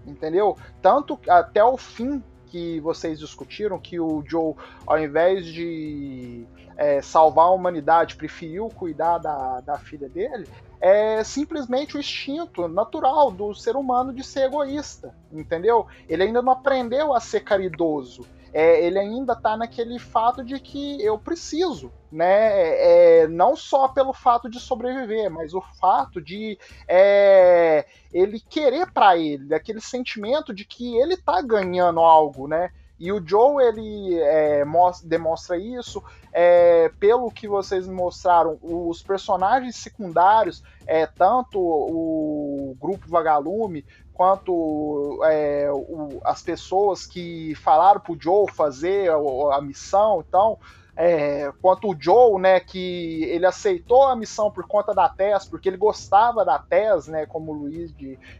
entendeu? Tanto até o fim que vocês discutiram, que o Joe, ao invés de é, salvar a humanidade, preferiu cuidar da, da filha dele, é simplesmente o instinto natural do ser humano de ser egoísta, entendeu? Ele ainda não aprendeu a ser caridoso. É, ele ainda está naquele fato de que eu preciso, né? É, é, não só pelo fato de sobreviver, mas o fato de é, ele querer para ele, aquele sentimento de que ele está ganhando algo, né? E o Joe ele é, mostra, demonstra isso é, pelo que vocês mostraram. Os personagens secundários, é, tanto o grupo Vagalume quanto é, o, as pessoas que falaram pro Joe fazer a, a missão, então, é, quanto o Joe, né, que ele aceitou a missão por conta da Tess, porque ele gostava da Tess, né, como o Luiz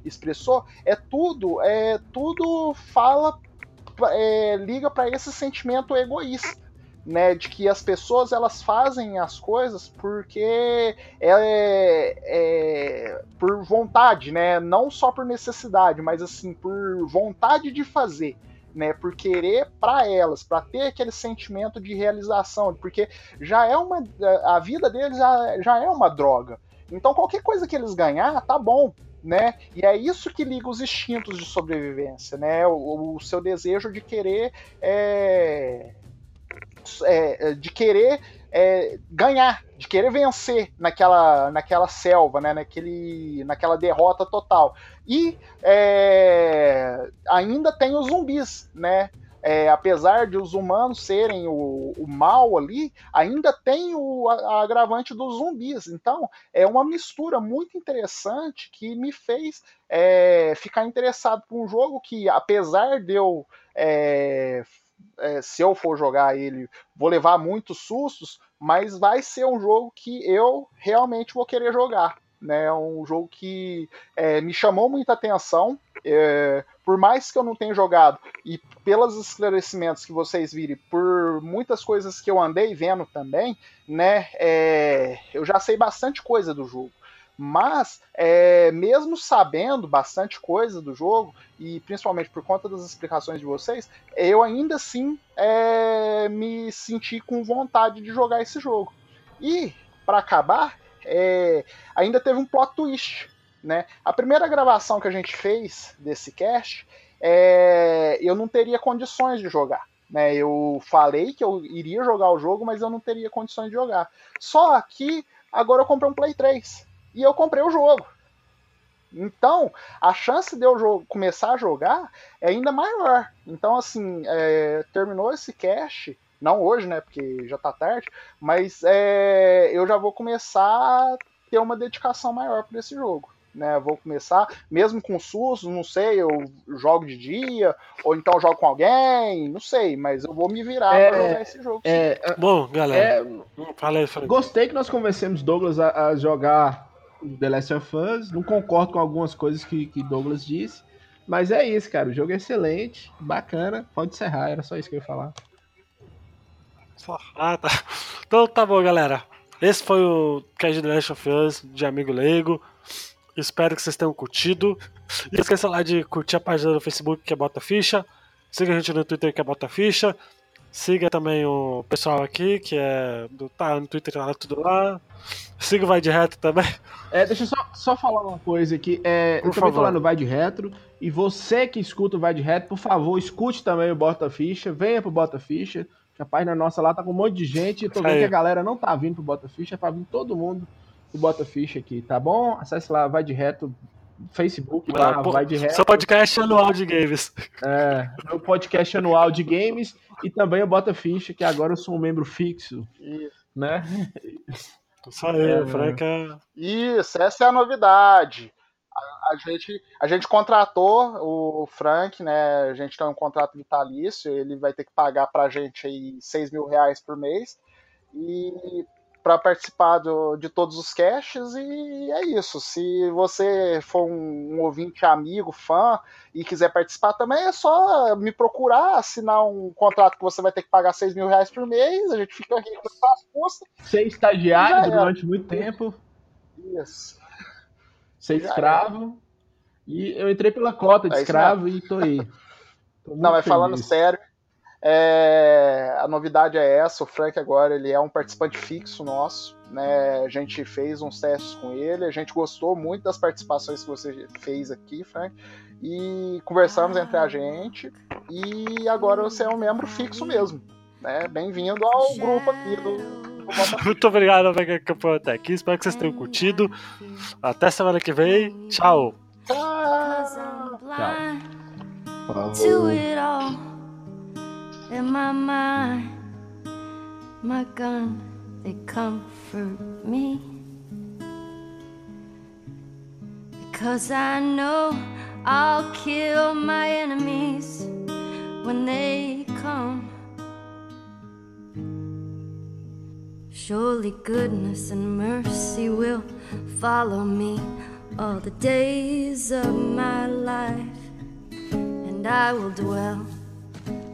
expressou, é tudo, é tudo fala, é, liga para esse sentimento egoísta né, de que as pessoas elas fazem as coisas porque é, é, por vontade, né, não só por necessidade, mas assim por vontade de fazer, né, por querer para elas, para ter aquele sentimento de realização, porque já é uma a vida deles já, já é uma droga. Então qualquer coisa que eles ganhar tá bom, né? E é isso que liga os instintos de sobrevivência, né? O, o seu desejo de querer é, é, de querer é, ganhar, de querer vencer naquela, naquela selva, né, naquele, naquela derrota total. E é, ainda tem os zumbis, né? É, apesar de os humanos serem o, o mal ali, ainda tem o a, agravante dos zumbis. Então, é uma mistura muito interessante que me fez é, ficar interessado por um jogo que, apesar de eu é, é, se eu for jogar ele, vou levar muitos sustos, mas vai ser um jogo que eu realmente vou querer jogar. Né? É um jogo que é, me chamou muita atenção. Por mais que eu não tenha jogado, e pelos esclarecimentos que vocês virem, por muitas coisas que eu andei vendo também, né? É, eu já sei bastante coisa do jogo. Mas, é, mesmo sabendo bastante coisa do jogo, e principalmente por conta das explicações de vocês, eu ainda assim é, me senti com vontade de jogar esse jogo. E, para acabar, é, ainda teve um plot twist. Né? A primeira gravação que a gente fez desse cast, é, eu não teria condições de jogar. Né? Eu falei que eu iria jogar o jogo, mas eu não teria condições de jogar. Só que agora eu comprei um Play 3 e eu comprei o jogo. Então, a chance de eu começar a jogar é ainda maior. Então, assim, é, terminou esse cast, não hoje, né, porque já tá tarde, mas é, eu já vou começar a ter uma dedicação maior para esse jogo. Né, vou começar, mesmo com SUS, não sei, eu jogo de dia, ou então jogo com alguém, não sei, mas eu vou me virar é, pra jogar esse jogo.
É, Bom, galera,
é, fala aí, fala aí. gostei que nós convencemos Douglas a, a jogar The Last of Us. Não concordo com algumas coisas que, que Douglas disse. Mas é isso, cara. O jogo é excelente, bacana. Pode encerrar, era só isso que eu ia falar.
Ah, tá. Então tá bom, galera. Esse foi o Cast The Last of Us de Amigo Leigo. Espero que vocês tenham curtido. E não esqueça lá de curtir a página do Facebook que é Bota Ficha. Siga a gente no Twitter que é Bota Ficha. Siga também o pessoal aqui, que é do, tá no Twitter, tá tudo lá. Siga o Vai de Retro também.
É, deixa eu só, só falar uma coisa aqui. É, eu também tô lá no Vai de Retro. E você que escuta o Vai de Retro, por favor, escute também o Bota Ficha. Venha pro Bota Ficha. Que a página nossa lá tá com um monte de gente. Eu tô vendo que a galera não tá vindo pro Bota Ficha. Pra vir todo mundo pro Bota Ficha aqui, tá bom? Acesse lá, Vai de Retro. Facebook lá, vai de reto.
Seu podcast anual de games.
É, meu podcast anual de games e também o Bota Ficha, que agora eu sou um membro fixo. Isso. Né?
Isso aí, é, Franca.
Isso, essa é a novidade. A, a, gente, a gente contratou o Frank, né? A gente tem um contrato vitalício, ele vai ter que pagar pra gente aí 6 mil reais por mês. E para participar do, de todos os caches e é isso. Se você for um, um, ouvinte amigo, fã e quiser participar também, é só me procurar, assinar um contrato que você vai ter que pagar 6 mil reais por mês, a gente fica aqui com as custas.
Ser estagiário durante muito tempo.
Isso.
Ser escravo. E eu entrei pela cota de é escravo e tô aí.
Tô Não, mas falando sério, é, a novidade é essa, o Frank agora ele é um participante fixo nosso, né? A gente fez uns testes com ele, a gente gostou muito das participações que você fez aqui, Frank, e conversamos entre a gente, e agora você é um membro fixo mesmo, né? Bem-vindo ao grupo aqui do,
muito obrigado por acompanhar até aqui. Espero que vocês tenham curtido. Até semana que vem. Tchau.
Tchau.
Tchau.
In my mind. My gun, they comfort me. Because I know I'll kill my enemies when they come. Surely goodness and mercy will follow me all the days of my life, and I will dwell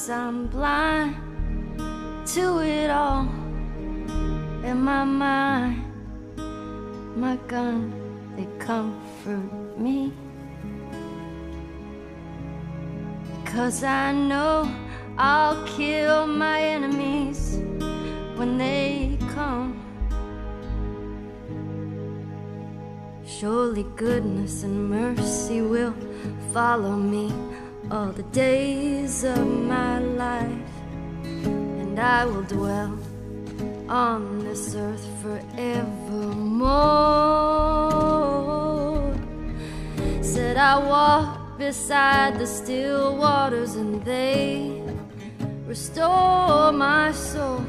Because I'm blind to it all in my mind. My gun, they comfort me because I know I'll kill my enemies when they come. Surely goodness and mercy will follow me all the days of my life, and I will dwell on this earth forevermore. Said I walk beside the still waters, and they restore my soul.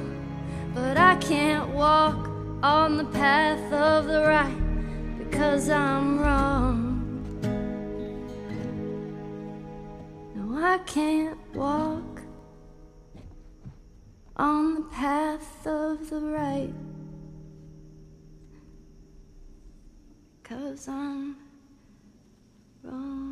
But I can't walk on the path of the right because I'm wrong. I can't walk on the path of the right. Cause I'm wrong.